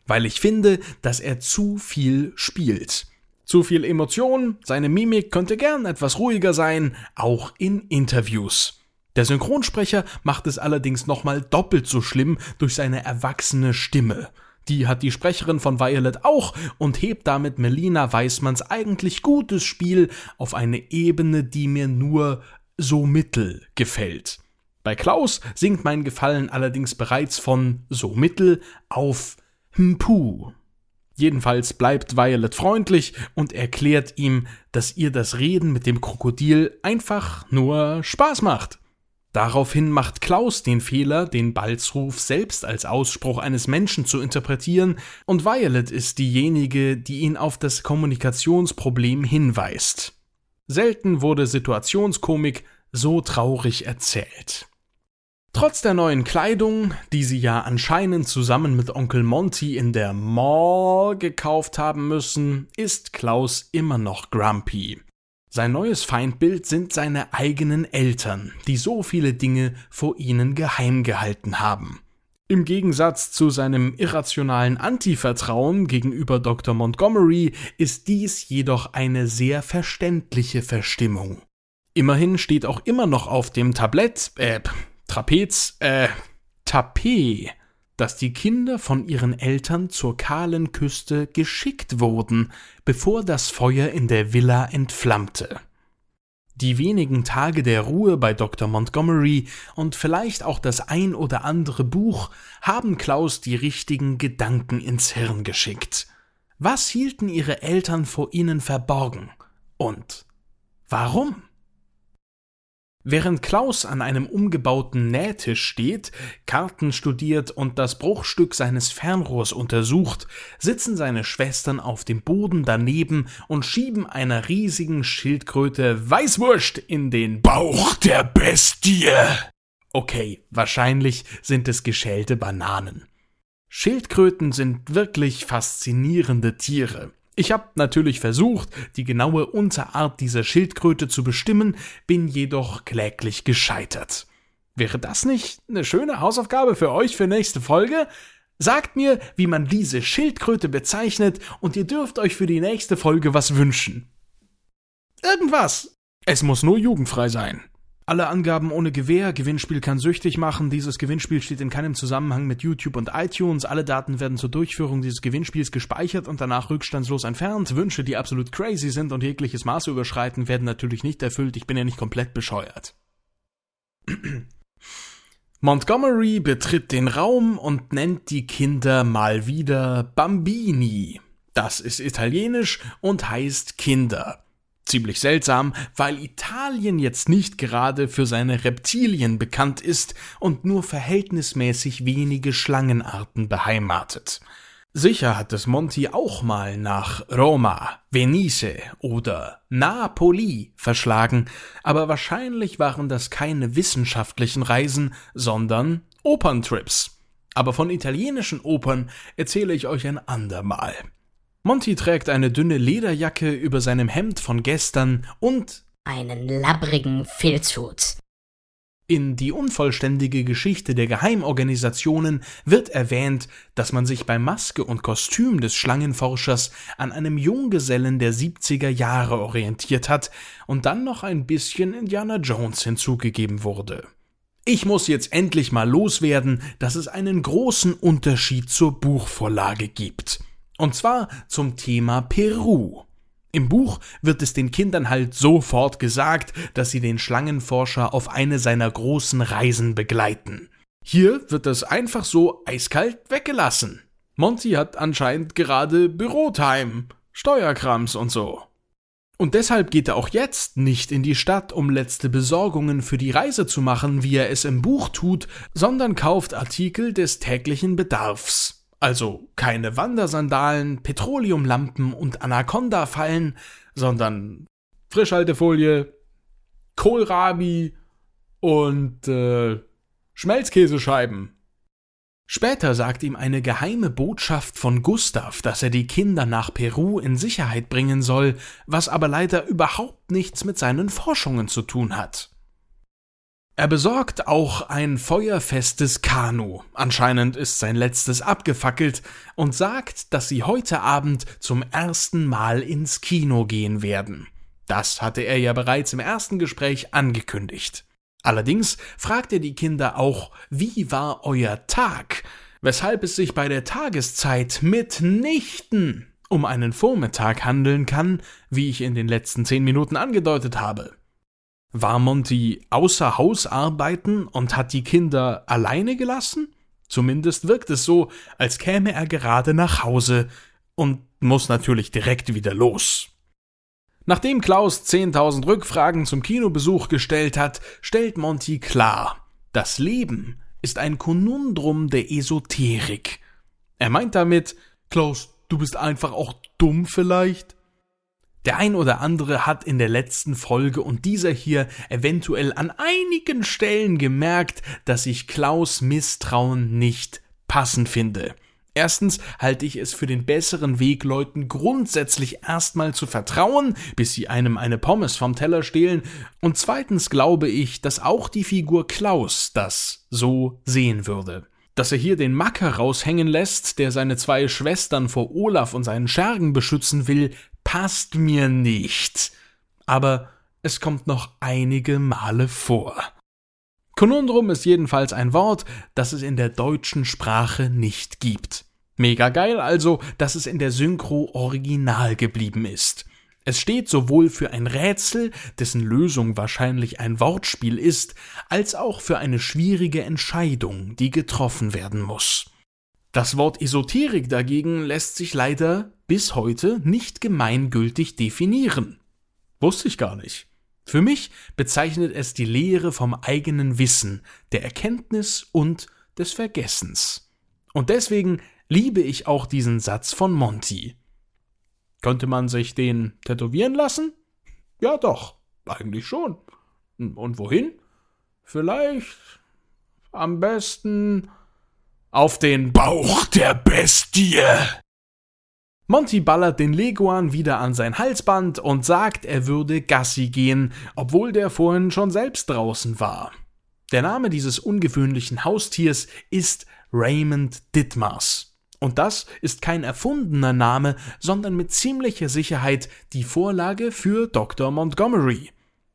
weil ich finde, dass er zu viel spielt. Zu viel Emotion, seine Mimik könnte gern etwas ruhiger sein, auch in Interviews. Der Synchronsprecher macht es allerdings nochmal doppelt so schlimm durch seine erwachsene Stimme. Die hat die Sprecherin von Violet auch und hebt damit Melina Weismanns eigentlich gutes Spiel auf eine Ebene, die mir nur so mittel gefällt. Bei Klaus sinkt mein Gefallen allerdings bereits von so mittel auf Mpuh. Jedenfalls bleibt Violet freundlich und erklärt ihm, dass ihr das Reden mit dem Krokodil einfach nur Spaß macht. Daraufhin macht Klaus den Fehler, den Balzruf selbst als Ausspruch eines Menschen zu interpretieren, und Violet ist diejenige, die ihn auf das Kommunikationsproblem hinweist. Selten wurde Situationskomik so traurig erzählt. Trotz der neuen Kleidung, die sie ja anscheinend zusammen mit Onkel Monty in der Mall gekauft haben müssen, ist Klaus immer noch grumpy. Sein neues Feindbild sind seine eigenen Eltern, die so viele Dinge vor ihnen geheim gehalten haben. Im Gegensatz zu seinem irrationalen Antivertrauen gegenüber Dr. Montgomery ist dies jedoch eine sehr verständliche Verstimmung. Immerhin steht auch immer noch auf dem Tablett, äh, Trapez, äh, Tapet, dass die Kinder von ihren Eltern zur kahlen Küste geschickt wurden, bevor das Feuer in der Villa entflammte. Die wenigen Tage der Ruhe bei Dr. Montgomery und vielleicht auch das ein oder andere Buch haben Klaus die richtigen Gedanken ins Hirn geschickt. Was hielten ihre Eltern vor ihnen verborgen? Und warum? Während Klaus an einem umgebauten Nähtisch steht, Karten studiert und das Bruchstück seines Fernrohrs untersucht, sitzen seine Schwestern auf dem Boden daneben und schieben einer riesigen Schildkröte Weißwurst in den Bauch der Bestie. Okay, wahrscheinlich sind es geschälte Bananen. Schildkröten sind wirklich faszinierende Tiere. Ich habe natürlich versucht, die genaue Unterart dieser Schildkröte zu bestimmen, bin jedoch kläglich gescheitert. Wäre das nicht eine schöne Hausaufgabe für euch für nächste Folge? Sagt mir, wie man diese Schildkröte bezeichnet, und ihr dürft euch für die nächste Folge was wünschen. Irgendwas. Es muss nur jugendfrei sein. Alle Angaben ohne Gewähr, Gewinnspiel kann süchtig machen, dieses Gewinnspiel steht in keinem Zusammenhang mit YouTube und iTunes, alle Daten werden zur Durchführung dieses Gewinnspiels gespeichert und danach rückstandslos entfernt, Wünsche, die absolut crazy sind und jegliches Maße überschreiten, werden natürlich nicht erfüllt, ich bin ja nicht komplett bescheuert. (clears throat) Montgomery betritt den Raum und nennt die Kinder mal wieder Bambini. Das ist italienisch und heißt Kinder. Ziemlich seltsam, weil Italien jetzt nicht gerade für seine Reptilien bekannt ist und nur verhältnismäßig wenige Schlangenarten beheimatet. Sicher hat es Monty auch mal nach Roma, Venice oder Napoli verschlagen, aber wahrscheinlich waren das keine wissenschaftlichen Reisen, sondern Operntrips. Aber von italienischen Opern erzähle ich euch ein andermal. Monty trägt eine dünne Lederjacke über seinem Hemd von gestern und einen labbrigen Filzhut. In die unvollständige Geschichte der Geheimorganisationen wird erwähnt, dass man sich bei Maske und Kostüm des Schlangenforschers an einem Junggesellen der 70er Jahre orientiert hat und dann noch ein bisschen Indiana Jones hinzugegeben wurde. Ich muss jetzt endlich mal loswerden, dass es einen großen Unterschied zur Buchvorlage gibt. Und zwar zum Thema Peru. Im Buch wird es den Kindern halt sofort gesagt, dass sie den Schlangenforscher auf eine seiner großen Reisen begleiten. Hier wird das einfach so eiskalt weggelassen. Monty hat anscheinend gerade Bürotime, Steuerkrams und so. Und deshalb geht er auch jetzt nicht in die Stadt, um letzte Besorgungen für die Reise zu machen, wie er es im Buch tut, sondern kauft Artikel des täglichen Bedarfs. Also keine Wandersandalen, Petroleumlampen und Anaconda-Fallen, sondern Frischhaltefolie, Kohlrabi und äh, Schmelzkäsescheiben. Später sagt ihm eine geheime Botschaft von Gustav, dass er die Kinder nach Peru in Sicherheit bringen soll, was aber leider überhaupt nichts mit seinen Forschungen zu tun hat. Er besorgt auch ein feuerfestes Kanu, anscheinend ist sein letztes abgefackelt, und sagt, dass sie heute Abend zum ersten Mal ins Kino gehen werden. Das hatte er ja bereits im ersten Gespräch angekündigt. Allerdings fragt er die Kinder auch, wie war euer Tag, weshalb es sich bei der Tageszeit mitnichten um einen Vormittag handeln kann, wie ich in den letzten zehn Minuten angedeutet habe. War Monty außer Haus arbeiten und hat die Kinder alleine gelassen? Zumindest wirkt es so, als käme er gerade nach Hause und muss natürlich direkt wieder los. Nachdem Klaus 10.000 Rückfragen zum Kinobesuch gestellt hat, stellt Monty klar, das Leben ist ein Konundrum der Esoterik. Er meint damit, Klaus, du bist einfach auch dumm vielleicht? Der ein oder andere hat in der letzten Folge und dieser hier eventuell an einigen Stellen gemerkt, dass ich Klaus Misstrauen nicht passend finde. Erstens halte ich es für den besseren Weg, Leuten grundsätzlich erstmal zu vertrauen, bis sie einem eine Pommes vom Teller stehlen, und zweitens glaube ich, dass auch die Figur Klaus das so sehen würde. Dass er hier den Macker raushängen lässt, der seine zwei Schwestern vor Olaf und seinen Schergen beschützen will, passt mir nicht. Aber es kommt noch einige Male vor. Konundrum ist jedenfalls ein Wort, das es in der deutschen Sprache nicht gibt. Mega geil also, dass es in der Synchro original geblieben ist. Es steht sowohl für ein Rätsel, dessen Lösung wahrscheinlich ein Wortspiel ist, als auch für eine schwierige Entscheidung, die getroffen werden muss. Das Wort Esoterik dagegen lässt sich leider bis heute nicht gemeingültig definieren. Wusste ich gar nicht. Für mich bezeichnet es die Lehre vom eigenen Wissen, der Erkenntnis und des Vergessens. Und deswegen liebe ich auch diesen Satz von Monty. Könnte man sich den tätowieren lassen? Ja doch, eigentlich schon. Und wohin? Vielleicht am besten auf den Bauch der Bestie. Monty ballert den Leguan wieder an sein Halsband und sagt, er würde Gassi gehen, obwohl der vorhin schon selbst draußen war. Der Name dieses ungewöhnlichen Haustiers ist Raymond Ditmars. Und das ist kein erfundener Name, sondern mit ziemlicher Sicherheit die Vorlage für Dr. Montgomery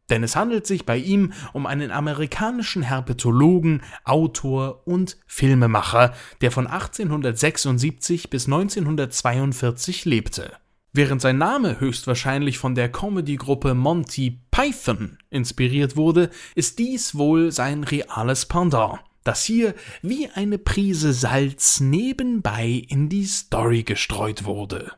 denn es handelt sich bei ihm um einen amerikanischen Herpetologen, Autor und Filmemacher, der von 1876 bis 1942 lebte. Während sein Name höchstwahrscheinlich von der Comedy-Gruppe Monty Python inspiriert wurde, ist dies wohl sein reales Pendant, das hier wie eine Prise Salz nebenbei in die Story gestreut wurde.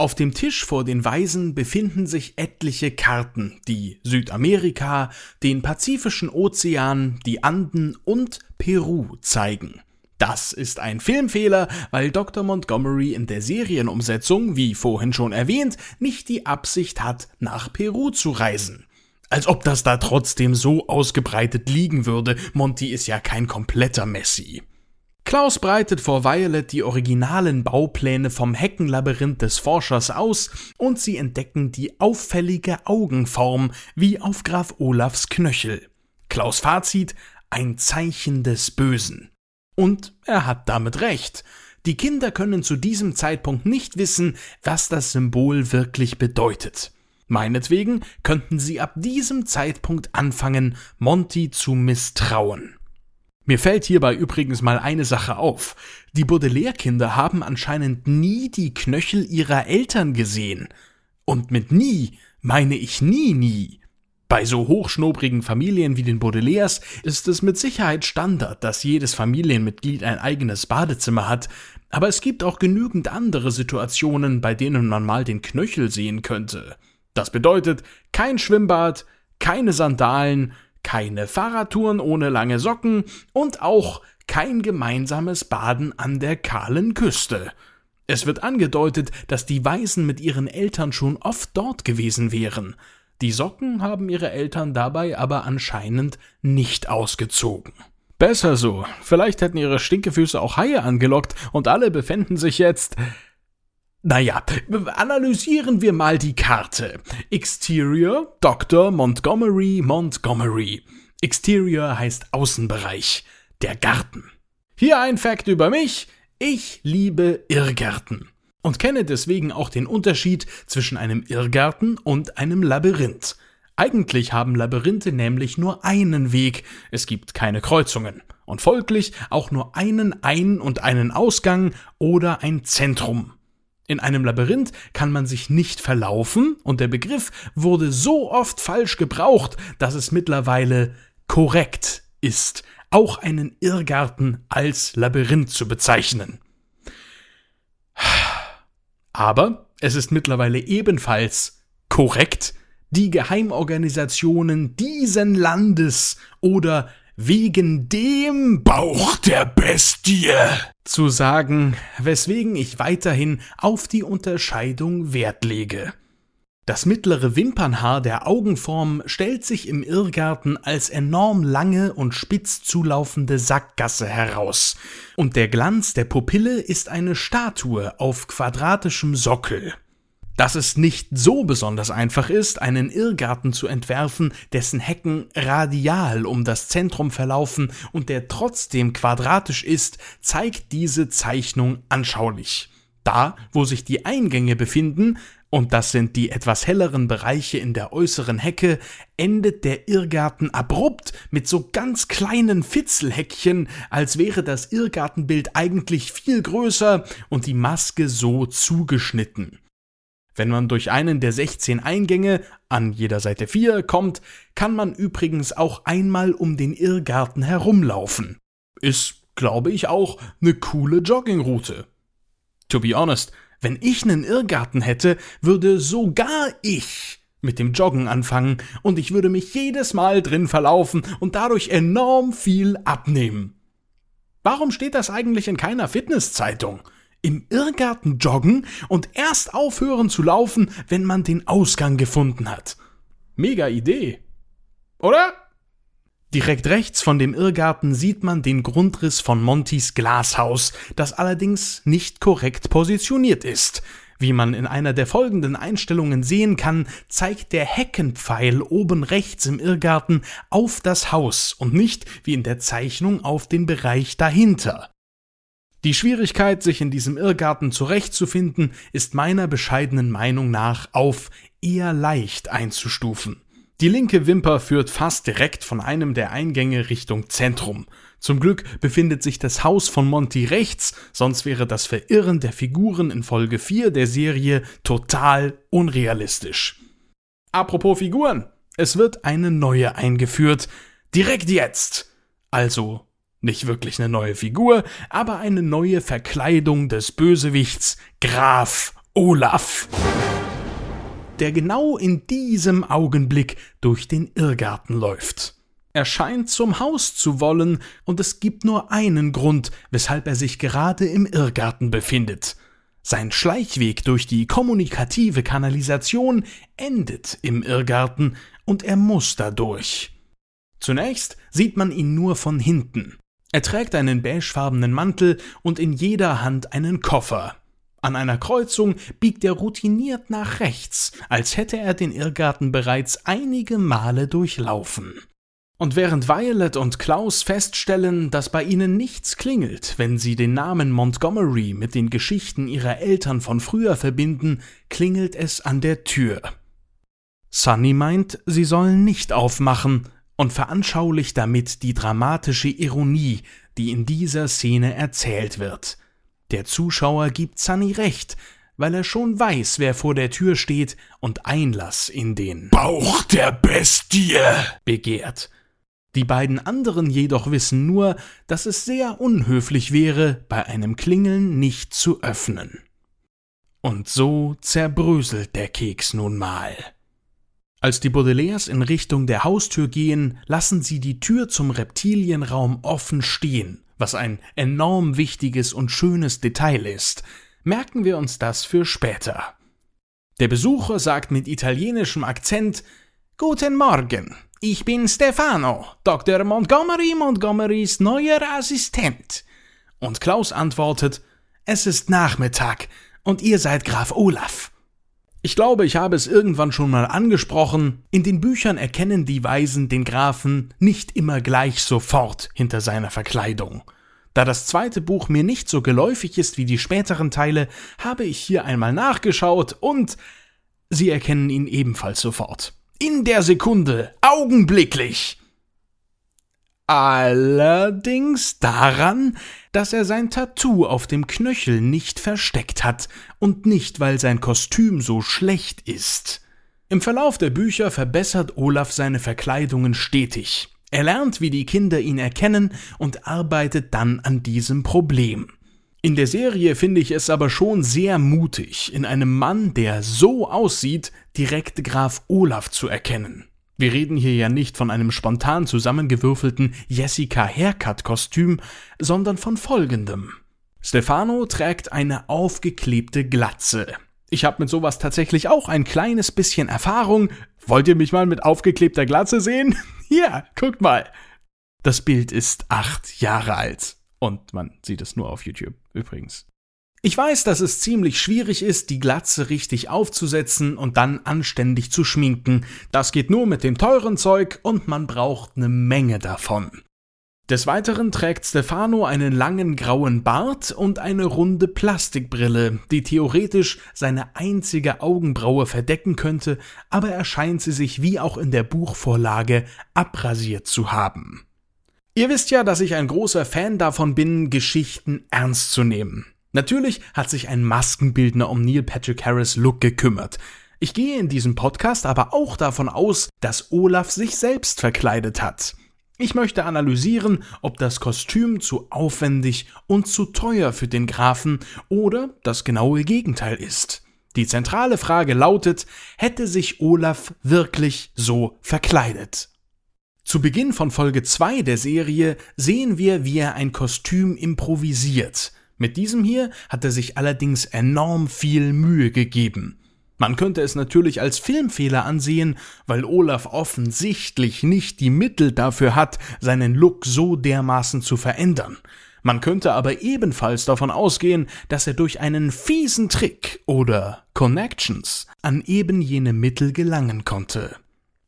Auf dem Tisch vor den Weisen befinden sich etliche Karten, die Südamerika, den Pazifischen Ozean, die Anden und Peru zeigen. Das ist ein Filmfehler, weil Dr. Montgomery in der Serienumsetzung, wie vorhin schon erwähnt, nicht die Absicht hat, nach Peru zu reisen. Als ob das da trotzdem so ausgebreitet liegen würde, Monty ist ja kein kompletter Messi. Klaus breitet vor Violet die originalen Baupläne vom Heckenlabyrinth des Forschers aus und sie entdecken die auffällige Augenform wie auf Graf Olafs Knöchel. Klaus Fazit ein Zeichen des Bösen. Und er hat damit recht. Die Kinder können zu diesem Zeitpunkt nicht wissen, was das Symbol wirklich bedeutet. Meinetwegen könnten sie ab diesem Zeitpunkt anfangen, Monty zu misstrauen. Mir fällt hierbei übrigens mal eine Sache auf. Die Baudelaire-Kinder haben anscheinend nie die Knöchel ihrer Eltern gesehen. Und mit nie meine ich nie, nie. Bei so hochschnobrigen Familien wie den Baudelaires ist es mit Sicherheit Standard, dass jedes Familienmitglied ein eigenes Badezimmer hat, aber es gibt auch genügend andere Situationen, bei denen man mal den Knöchel sehen könnte. Das bedeutet kein Schwimmbad, keine Sandalen, keine Fahrradtouren ohne lange Socken und auch kein gemeinsames Baden an der kahlen Küste. Es wird angedeutet, dass die Waisen mit ihren Eltern schon oft dort gewesen wären. Die Socken haben ihre Eltern dabei aber anscheinend nicht ausgezogen. Besser so. Vielleicht hätten ihre Stinkefüße auch Haie angelockt und alle befänden sich jetzt. Naja, analysieren wir mal die Karte. Exterior, Dr. Montgomery, Montgomery. Exterior heißt Außenbereich. Der Garten. Hier ein Fakt über mich. Ich liebe Irrgärten und kenne deswegen auch den Unterschied zwischen einem Irrgarten und einem Labyrinth. Eigentlich haben Labyrinthe nämlich nur einen Weg, es gibt keine Kreuzungen und folglich auch nur einen Ein- und einen Ausgang oder ein Zentrum. In einem Labyrinth kann man sich nicht verlaufen und der Begriff wurde so oft falsch gebraucht, dass es mittlerweile korrekt ist, auch einen Irrgarten als Labyrinth zu bezeichnen. Aber es ist mittlerweile ebenfalls korrekt, die Geheimorganisationen diesen Landes oder wegen dem Bauch der Bestie zu sagen, weswegen ich weiterhin auf die Unterscheidung Wert lege. Das mittlere Wimpernhaar der Augenform stellt sich im Irrgarten als enorm lange und spitz zulaufende Sackgasse heraus, und der Glanz der Pupille ist eine Statue auf quadratischem Sockel. Dass es nicht so besonders einfach ist, einen Irrgarten zu entwerfen, dessen Hecken radial um das Zentrum verlaufen und der trotzdem quadratisch ist, zeigt diese Zeichnung anschaulich. Da, wo sich die Eingänge befinden, und das sind die etwas helleren Bereiche in der äußeren Hecke, endet der Irrgarten abrupt mit so ganz kleinen Fitzelhäckchen, als wäre das Irrgartenbild eigentlich viel größer und die Maske so zugeschnitten. Wenn man durch einen der 16 Eingänge, an jeder Seite 4, kommt, kann man übrigens auch einmal um den Irrgarten herumlaufen. Ist, glaube ich, auch eine coole Joggingroute. To be honest, wenn ich einen Irrgarten hätte, würde sogar ich mit dem Joggen anfangen und ich würde mich jedes Mal drin verlaufen und dadurch enorm viel abnehmen. Warum steht das eigentlich in keiner Fitnesszeitung? Im Irrgarten joggen und erst aufhören zu laufen, wenn man den Ausgang gefunden hat. Mega Idee. Oder? Direkt rechts von dem Irrgarten sieht man den Grundriss von Montys Glashaus, das allerdings nicht korrekt positioniert ist. Wie man in einer der folgenden Einstellungen sehen kann, zeigt der Heckenpfeil oben rechts im Irrgarten auf das Haus und nicht, wie in der Zeichnung, auf den Bereich dahinter. Die Schwierigkeit, sich in diesem Irrgarten zurechtzufinden, ist meiner bescheidenen Meinung nach auf eher leicht einzustufen. Die linke Wimper führt fast direkt von einem der Eingänge Richtung Zentrum. Zum Glück befindet sich das Haus von Monty rechts, sonst wäre das Verirren der Figuren in Folge 4 der Serie total unrealistisch. Apropos Figuren, es wird eine neue eingeführt, direkt jetzt. Also nicht wirklich eine neue Figur, aber eine neue Verkleidung des Bösewichts Graf Olaf der genau in diesem Augenblick durch den Irrgarten läuft. Er scheint zum Haus zu wollen, und es gibt nur einen Grund, weshalb er sich gerade im Irrgarten befindet. Sein Schleichweg durch die kommunikative Kanalisation endet im Irrgarten, und er muss dadurch. Zunächst sieht man ihn nur von hinten. Er trägt einen beigefarbenen Mantel und in jeder Hand einen Koffer. An einer Kreuzung biegt er routiniert nach rechts, als hätte er den Irrgarten bereits einige Male durchlaufen. Und während Violet und Klaus feststellen, dass bei ihnen nichts klingelt, wenn sie den Namen Montgomery mit den Geschichten ihrer Eltern von früher verbinden, klingelt es an der Tür. Sunny meint, sie sollen nicht aufmachen und veranschaulicht damit die dramatische Ironie, die in dieser Szene erzählt wird. Der Zuschauer gibt Sunny recht, weil er schon weiß, wer vor der Tür steht und Einlass in den Bauch der Bestie begehrt. Die beiden anderen jedoch wissen nur, dass es sehr unhöflich wäre, bei einem Klingeln nicht zu öffnen. Und so zerbröselt der Keks nun mal. Als die Baudelaires in Richtung der Haustür gehen, lassen sie die Tür zum Reptilienraum offen stehen was ein enorm wichtiges und schönes Detail ist. Merken wir uns das für später. Der Besucher sagt mit italienischem Akzent Guten Morgen, ich bin Stefano, Dr. Montgomery Montgomerys neuer Assistent. Und Klaus antwortet Es ist Nachmittag und ihr seid Graf Olaf. Ich glaube, ich habe es irgendwann schon mal angesprochen, in den Büchern erkennen die Weisen den Grafen nicht immer gleich sofort hinter seiner Verkleidung. Da das zweite Buch mir nicht so geläufig ist wie die späteren Teile, habe ich hier einmal nachgeschaut und sie erkennen ihn ebenfalls sofort. In der Sekunde, augenblicklich. Allerdings daran, dass er sein Tattoo auf dem Knöchel nicht versteckt hat und nicht, weil sein Kostüm so schlecht ist. Im Verlauf der Bücher verbessert Olaf seine Verkleidungen stetig. Er lernt, wie die Kinder ihn erkennen und arbeitet dann an diesem Problem. In der Serie finde ich es aber schon sehr mutig, in einem Mann, der so aussieht, direkt Graf Olaf zu erkennen. Wir reden hier ja nicht von einem spontan zusammengewürfelten Jessica Haircut Kostüm, sondern von folgendem. Stefano trägt eine aufgeklebte Glatze. Ich habe mit sowas tatsächlich auch ein kleines bisschen Erfahrung. Wollt ihr mich mal mit aufgeklebter Glatze sehen? (laughs) Hier, guckt mal. Das Bild ist acht Jahre alt. Und man sieht es nur auf YouTube übrigens. Ich weiß, dass es ziemlich schwierig ist, die Glatze richtig aufzusetzen und dann anständig zu schminken. Das geht nur mit dem teuren Zeug und man braucht eine Menge davon. Des Weiteren trägt Stefano einen langen grauen Bart und eine runde Plastikbrille, die theoretisch seine einzige Augenbraue verdecken könnte, aber er scheint sie sich wie auch in der Buchvorlage abrasiert zu haben. Ihr wisst ja, dass ich ein großer Fan davon bin, Geschichten ernst zu nehmen. Natürlich hat sich ein Maskenbildner um Neil Patrick Harris Look gekümmert. Ich gehe in diesem Podcast aber auch davon aus, dass Olaf sich selbst verkleidet hat. Ich möchte analysieren, ob das Kostüm zu aufwendig und zu teuer für den Grafen oder das genaue Gegenteil ist. Die zentrale Frage lautet, hätte sich Olaf wirklich so verkleidet? Zu Beginn von Folge 2 der Serie sehen wir, wie er ein Kostüm improvisiert. Mit diesem hier hat er sich allerdings enorm viel Mühe gegeben. Man könnte es natürlich als Filmfehler ansehen, weil Olaf offensichtlich nicht die Mittel dafür hat, seinen Look so dermaßen zu verändern. Man könnte aber ebenfalls davon ausgehen, dass er durch einen fiesen Trick oder Connections an eben jene Mittel gelangen konnte.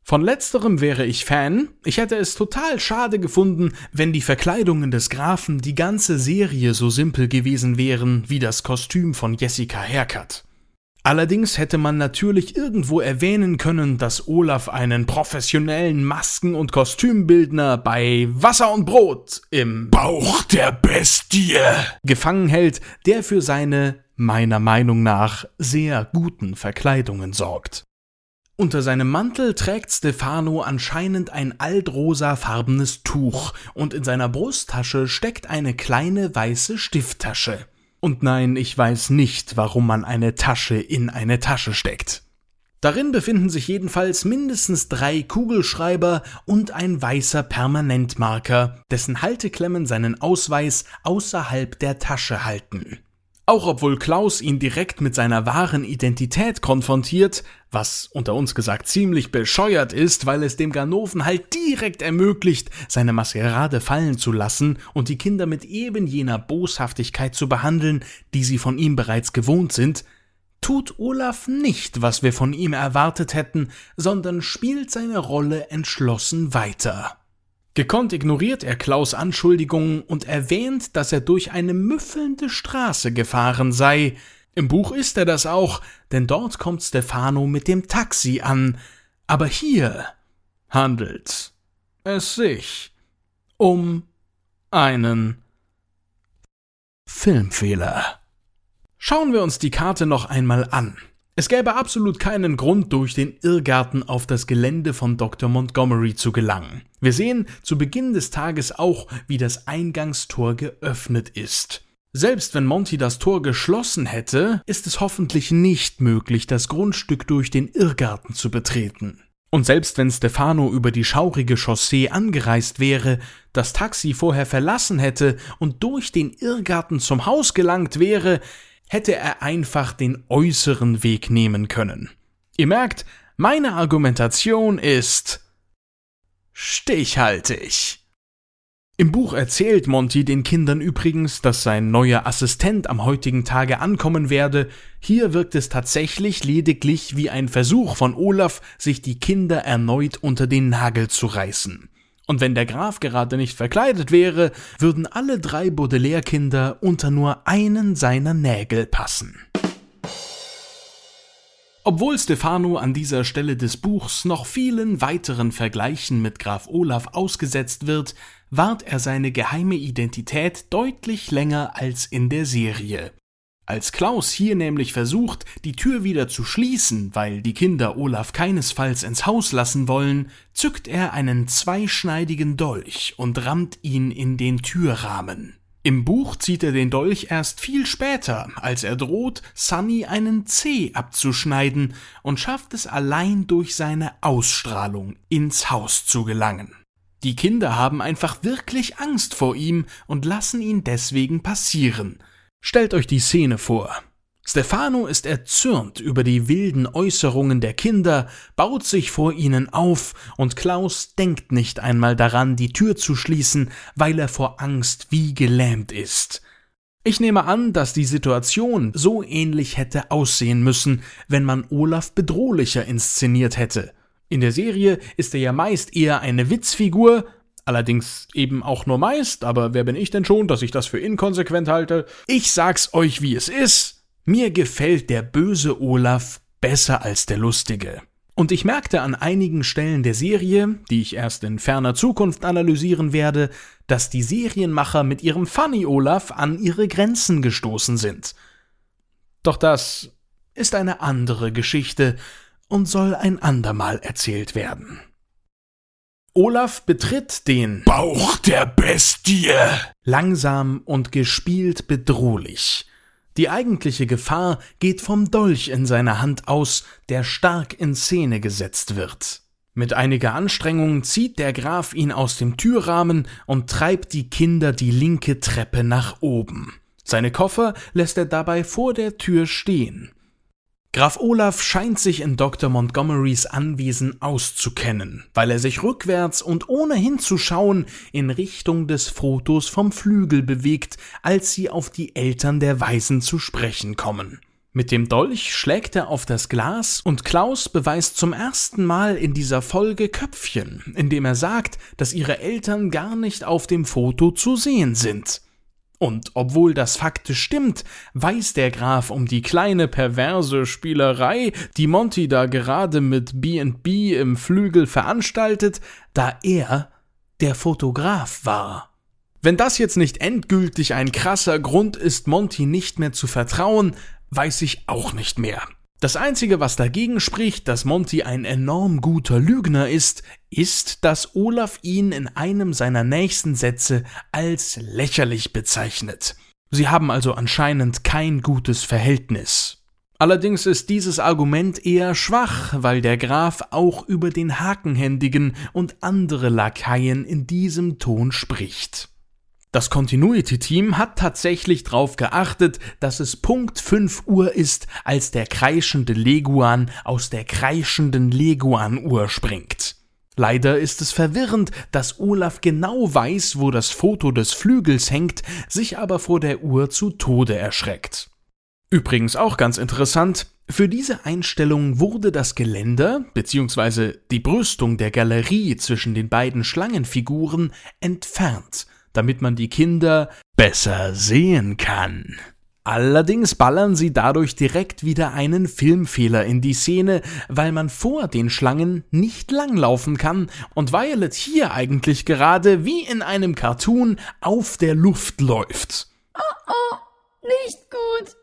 Von letzterem wäre ich Fan. Ich hätte es total schade gefunden, wenn die Verkleidungen des Grafen die ganze Serie so simpel gewesen wären wie das Kostüm von Jessica Haircut. Allerdings hätte man natürlich irgendwo erwähnen können, dass Olaf einen professionellen Masken- und Kostümbildner bei Wasser und Brot im Bauch der Bestie gefangen hält, der für seine, meiner Meinung nach, sehr guten Verkleidungen sorgt. Unter seinem Mantel trägt Stefano anscheinend ein altrosafarbenes Tuch und in seiner Brusttasche steckt eine kleine weiße Stifttasche. Und nein, ich weiß nicht, warum man eine Tasche in eine Tasche steckt. Darin befinden sich jedenfalls mindestens drei Kugelschreiber und ein weißer Permanentmarker, dessen Halteklemmen seinen Ausweis außerhalb der Tasche halten. Auch obwohl Klaus ihn direkt mit seiner wahren Identität konfrontiert, was unter uns gesagt ziemlich bescheuert ist, weil es dem Ganoven halt direkt ermöglicht, seine Maskerade fallen zu lassen und die Kinder mit eben jener Boshaftigkeit zu behandeln, die sie von ihm bereits gewohnt sind, tut Olaf nicht, was wir von ihm erwartet hätten, sondern spielt seine Rolle entschlossen weiter. Gekonnt ignoriert er Klaus Anschuldigungen und erwähnt, dass er durch eine müffelnde Straße gefahren sei. Im Buch ist er das auch, denn dort kommt Stefano mit dem Taxi an. Aber hier handelt es sich um einen Filmfehler. Schauen wir uns die Karte noch einmal an. Es gäbe absolut keinen Grund, durch den Irrgarten auf das Gelände von Dr. Montgomery zu gelangen. Wir sehen zu Beginn des Tages auch, wie das Eingangstor geöffnet ist. Selbst wenn Monty das Tor geschlossen hätte, ist es hoffentlich nicht möglich, das Grundstück durch den Irrgarten zu betreten. Und selbst wenn Stefano über die schaurige Chaussee angereist wäre, das Taxi vorher verlassen hätte und durch den Irrgarten zum Haus gelangt wäre, hätte er einfach den äußeren Weg nehmen können. Ihr merkt, meine Argumentation ist stichhaltig. Im Buch erzählt Monty den Kindern übrigens, dass sein neuer Assistent am heutigen Tage ankommen werde. Hier wirkt es tatsächlich lediglich wie ein Versuch von Olaf, sich die Kinder erneut unter den Nagel zu reißen. Und wenn der Graf gerade nicht verkleidet wäre, würden alle drei Baudelaire-Kinder unter nur einen seiner Nägel passen. Obwohl Stefano an dieser Stelle des Buchs noch vielen weiteren Vergleichen mit Graf Olaf ausgesetzt wird, wahrt er seine geheime Identität deutlich länger als in der Serie. Als Klaus hier nämlich versucht, die Tür wieder zu schließen, weil die Kinder Olaf keinesfalls ins Haus lassen wollen, zückt er einen zweischneidigen Dolch und rammt ihn in den Türrahmen. Im Buch zieht er den Dolch erst viel später, als er droht, Sunny einen Zeh abzuschneiden und schafft es allein durch seine Ausstrahlung ins Haus zu gelangen. Die Kinder haben einfach wirklich Angst vor ihm und lassen ihn deswegen passieren. Stellt euch die Szene vor. Stefano ist erzürnt über die wilden Äußerungen der Kinder, baut sich vor ihnen auf, und Klaus denkt nicht einmal daran, die Tür zu schließen, weil er vor Angst wie gelähmt ist. Ich nehme an, dass die Situation so ähnlich hätte aussehen müssen, wenn man Olaf bedrohlicher inszeniert hätte. In der Serie ist er ja meist eher eine Witzfigur, allerdings eben auch nur meist, aber wer bin ich denn schon, dass ich das für inkonsequent halte? Ich sag's euch, wie es ist. Mir gefällt der böse Olaf besser als der lustige. Und ich merkte an einigen Stellen der Serie, die ich erst in ferner Zukunft analysieren werde, dass die Serienmacher mit ihrem Funny Olaf an ihre Grenzen gestoßen sind. Doch das ist eine andere Geschichte und soll ein andermal erzählt werden. Olaf betritt den Bauch der Bestie. Langsam und gespielt bedrohlich. Die eigentliche Gefahr geht vom Dolch in seiner Hand aus, der stark in Szene gesetzt wird. Mit einiger Anstrengung zieht der Graf ihn aus dem Türrahmen und treibt die Kinder die linke Treppe nach oben. Seine Koffer lässt er dabei vor der Tür stehen. Graf Olaf scheint sich in Dr. Montgomerys Anwesen auszukennen, weil er sich rückwärts und ohne hinzuschauen in Richtung des Fotos vom Flügel bewegt, als sie auf die Eltern der Weisen zu sprechen kommen. Mit dem Dolch schlägt er auf das Glas und Klaus beweist zum ersten Mal in dieser Folge Köpfchen, indem er sagt, dass ihre Eltern gar nicht auf dem Foto zu sehen sind. Und obwohl das faktisch stimmt, weiß der Graf um die kleine perverse Spielerei, die Monty da gerade mit B&B im Flügel veranstaltet, da er der Fotograf war. Wenn das jetzt nicht endgültig ein krasser Grund ist, Monty nicht mehr zu vertrauen, weiß ich auch nicht mehr. Das Einzige, was dagegen spricht, dass Monty ein enorm guter Lügner ist, ist, dass Olaf ihn in einem seiner nächsten Sätze als lächerlich bezeichnet. Sie haben also anscheinend kein gutes Verhältnis. Allerdings ist dieses Argument eher schwach, weil der Graf auch über den Hakenhändigen und andere Lakaien in diesem Ton spricht. Das Continuity-Team hat tatsächlich darauf geachtet, dass es Punkt 5 Uhr ist, als der kreischende Leguan aus der kreischenden Leguan-Uhr springt. Leider ist es verwirrend, dass Olaf genau weiß, wo das Foto des Flügels hängt, sich aber vor der Uhr zu Tode erschreckt. Übrigens auch ganz interessant, für diese Einstellung wurde das Geländer bzw. die Brüstung der Galerie zwischen den beiden Schlangenfiguren entfernt damit man die Kinder besser sehen kann. Allerdings ballern sie dadurch direkt wieder einen Filmfehler in die Szene, weil man vor den Schlangen nicht langlaufen kann und Violet hier eigentlich gerade wie in einem Cartoon auf der Luft läuft. Oh oh, nicht gut.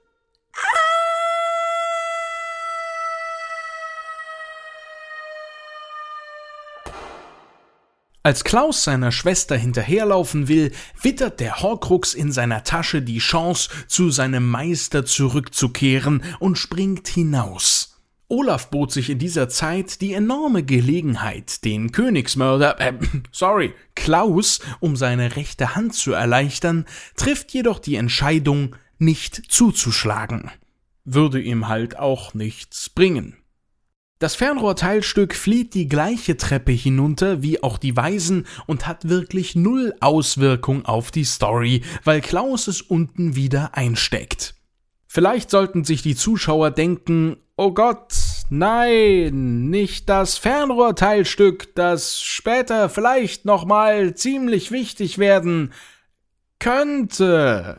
Als Klaus seiner Schwester hinterherlaufen will, wittert der Horcrux in seiner Tasche die Chance, zu seinem Meister zurückzukehren und springt hinaus. Olaf bot sich in dieser Zeit die enorme Gelegenheit, den Königsmörder, äh, (clears throat) sorry, Klaus um seine rechte Hand zu erleichtern, trifft jedoch die Entscheidung, nicht zuzuschlagen. Würde ihm halt auch nichts bringen. Das Fernrohrteilstück flieht die gleiche Treppe hinunter wie auch die Weisen und hat wirklich null Auswirkung auf die Story, weil Klaus es unten wieder einsteckt. Vielleicht sollten sich die Zuschauer denken, oh Gott, nein, nicht das Fernrohrteilstück, das später vielleicht nochmal ziemlich wichtig werden könnte.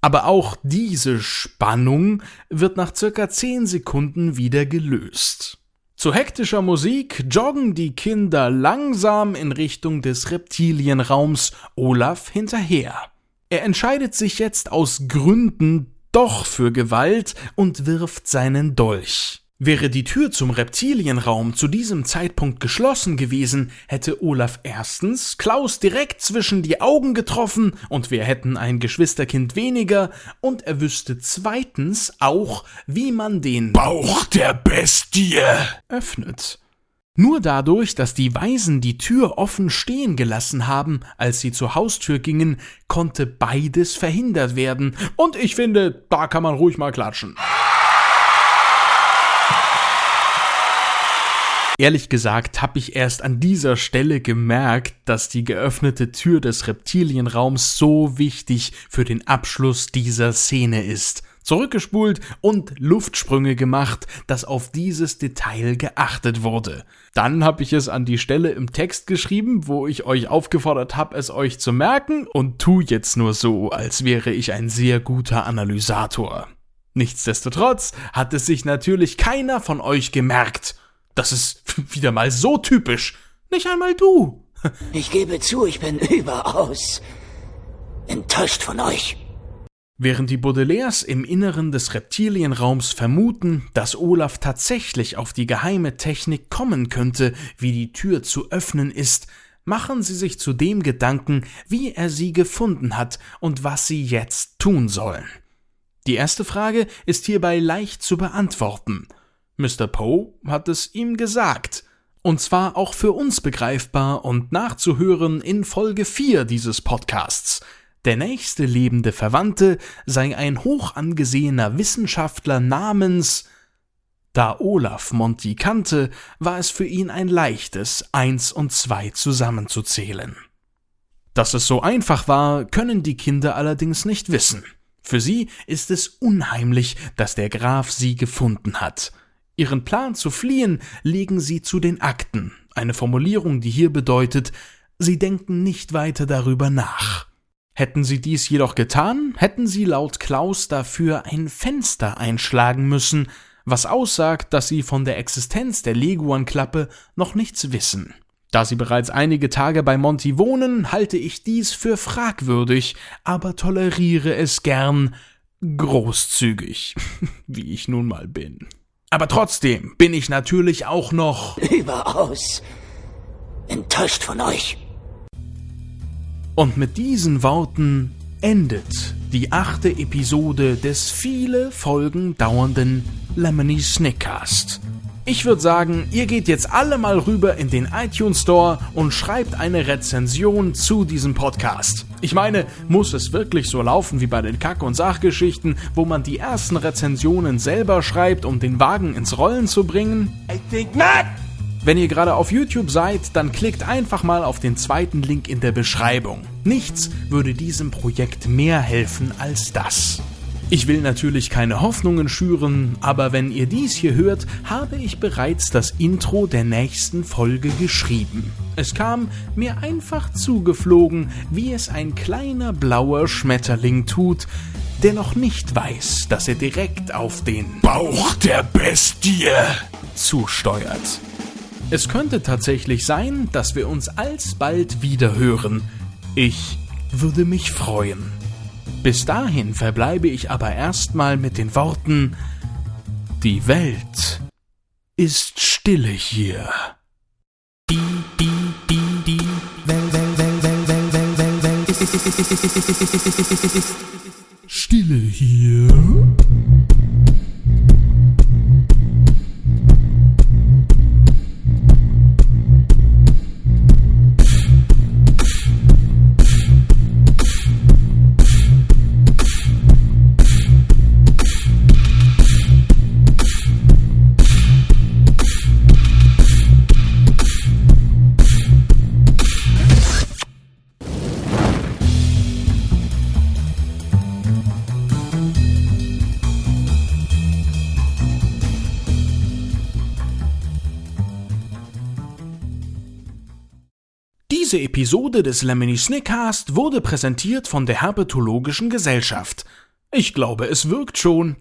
Aber auch diese Spannung wird nach circa 10 Sekunden wieder gelöst. Zu hektischer Musik joggen die Kinder langsam in Richtung des Reptilienraums Olaf hinterher. Er entscheidet sich jetzt aus Gründen doch für Gewalt und wirft seinen Dolch. Wäre die Tür zum Reptilienraum zu diesem Zeitpunkt geschlossen gewesen, hätte Olaf erstens Klaus direkt zwischen die Augen getroffen und wir hätten ein Geschwisterkind weniger und er wüsste zweitens auch, wie man den Bauch der Bestie öffnet. Nur dadurch, dass die Weisen die Tür offen stehen gelassen haben, als sie zur Haustür gingen, konnte beides verhindert werden. Und ich finde, da kann man ruhig mal klatschen. Ehrlich gesagt habe ich erst an dieser Stelle gemerkt, dass die geöffnete Tür des Reptilienraums so wichtig für den Abschluss dieser Szene ist. Zurückgespult und Luftsprünge gemacht, dass auf dieses Detail geachtet wurde. Dann habe ich es an die Stelle im Text geschrieben, wo ich euch aufgefordert habe, es euch zu merken und tu jetzt nur so, als wäre ich ein sehr guter Analysator. Nichtsdestotrotz hat es sich natürlich keiner von euch gemerkt. Das ist (laughs) wieder mal so typisch. Nicht einmal du. (laughs) Ich gebe zu, ich bin (laughs) überaus enttäuscht von euch. Während die Baudelaires im Inneren des Reptilienraums vermuten, dass Olaf tatsächlich auf die geheime Technik kommen könnte, wie die Tür zu öffnen ist, machen sie sich zu dem Gedanken, wie er sie gefunden hat und was sie jetzt tun sollen. Die erste Frage ist hierbei leicht zu beantworten – Mr. Poe hat es ihm gesagt, und zwar auch für uns begreifbar und nachzuhören in Folge 4 dieses Podcasts. Der nächste lebende Verwandte sei ein hoch angesehener Wissenschaftler namens da Olaf Monty kannte, war es für ihn ein leichtes, eins und zwei zusammenzuzählen. Dass es so einfach war, können die Kinder allerdings nicht wissen. Für sie ist es unheimlich, dass der Graf sie gefunden hat. Ihren Plan zu fliehen legen sie zu den Akten, eine Formulierung, die hier bedeutet, sie denken nicht weiter darüber nach. Hätten sie dies jedoch getan, hätten sie laut Klaus dafür ein Fenster einschlagen müssen, was aussagt, dass sie von der Existenz der Leguan-Klappe noch nichts wissen. Da sie bereits einige Tage bei Monty wohnen, halte ich dies für fragwürdig, aber toleriere es gern großzügig, (laughs) wie ich nun mal bin. Aber trotzdem bin ich natürlich auch noch überaus enttäuscht von euch. Und mit diesen Worten endet die achte Episode des viele Folgen dauernden Lemony Snickcast. Ich würde sagen, ihr geht jetzt alle mal rüber in den iTunes Store und schreibt eine Rezension zu diesem Podcast. Ich meine, muss es wirklich so laufen wie bei den Kack- und Sachgeschichten, wo man die ersten Rezensionen selber schreibt, um den Wagen ins Rollen zu bringen? I think not! Wenn ihr gerade auf YouTube seid, dann klickt einfach mal auf den zweiten Link in der Beschreibung. Nichts würde diesem Projekt mehr helfen als das. Ich will natürlich keine Hoffnungen schüren, aber wenn ihr dies hier hört, habe ich bereits das Intro der nächsten Folge geschrieben. Es kam mir einfach zugeflogen, wie es ein kleiner blauer Schmetterling tut, der noch nicht weiß, dass er direkt auf den Bauch der Bestie zusteuert. Es könnte tatsächlich sein, dass wir uns alsbald wieder hören. Ich würde mich freuen. Bis dahin verbleibe ich aber erstmal mit den Worten Die Welt ist stille hier. Die, die, die, die Welt, Welt, Welt, Welt, Welt, Welt, Welt, Welt stille hier. Diese Episode des Lemony Snickcast wurde präsentiert von der Herpetologischen Gesellschaft. Ich glaube, es wirkt schon.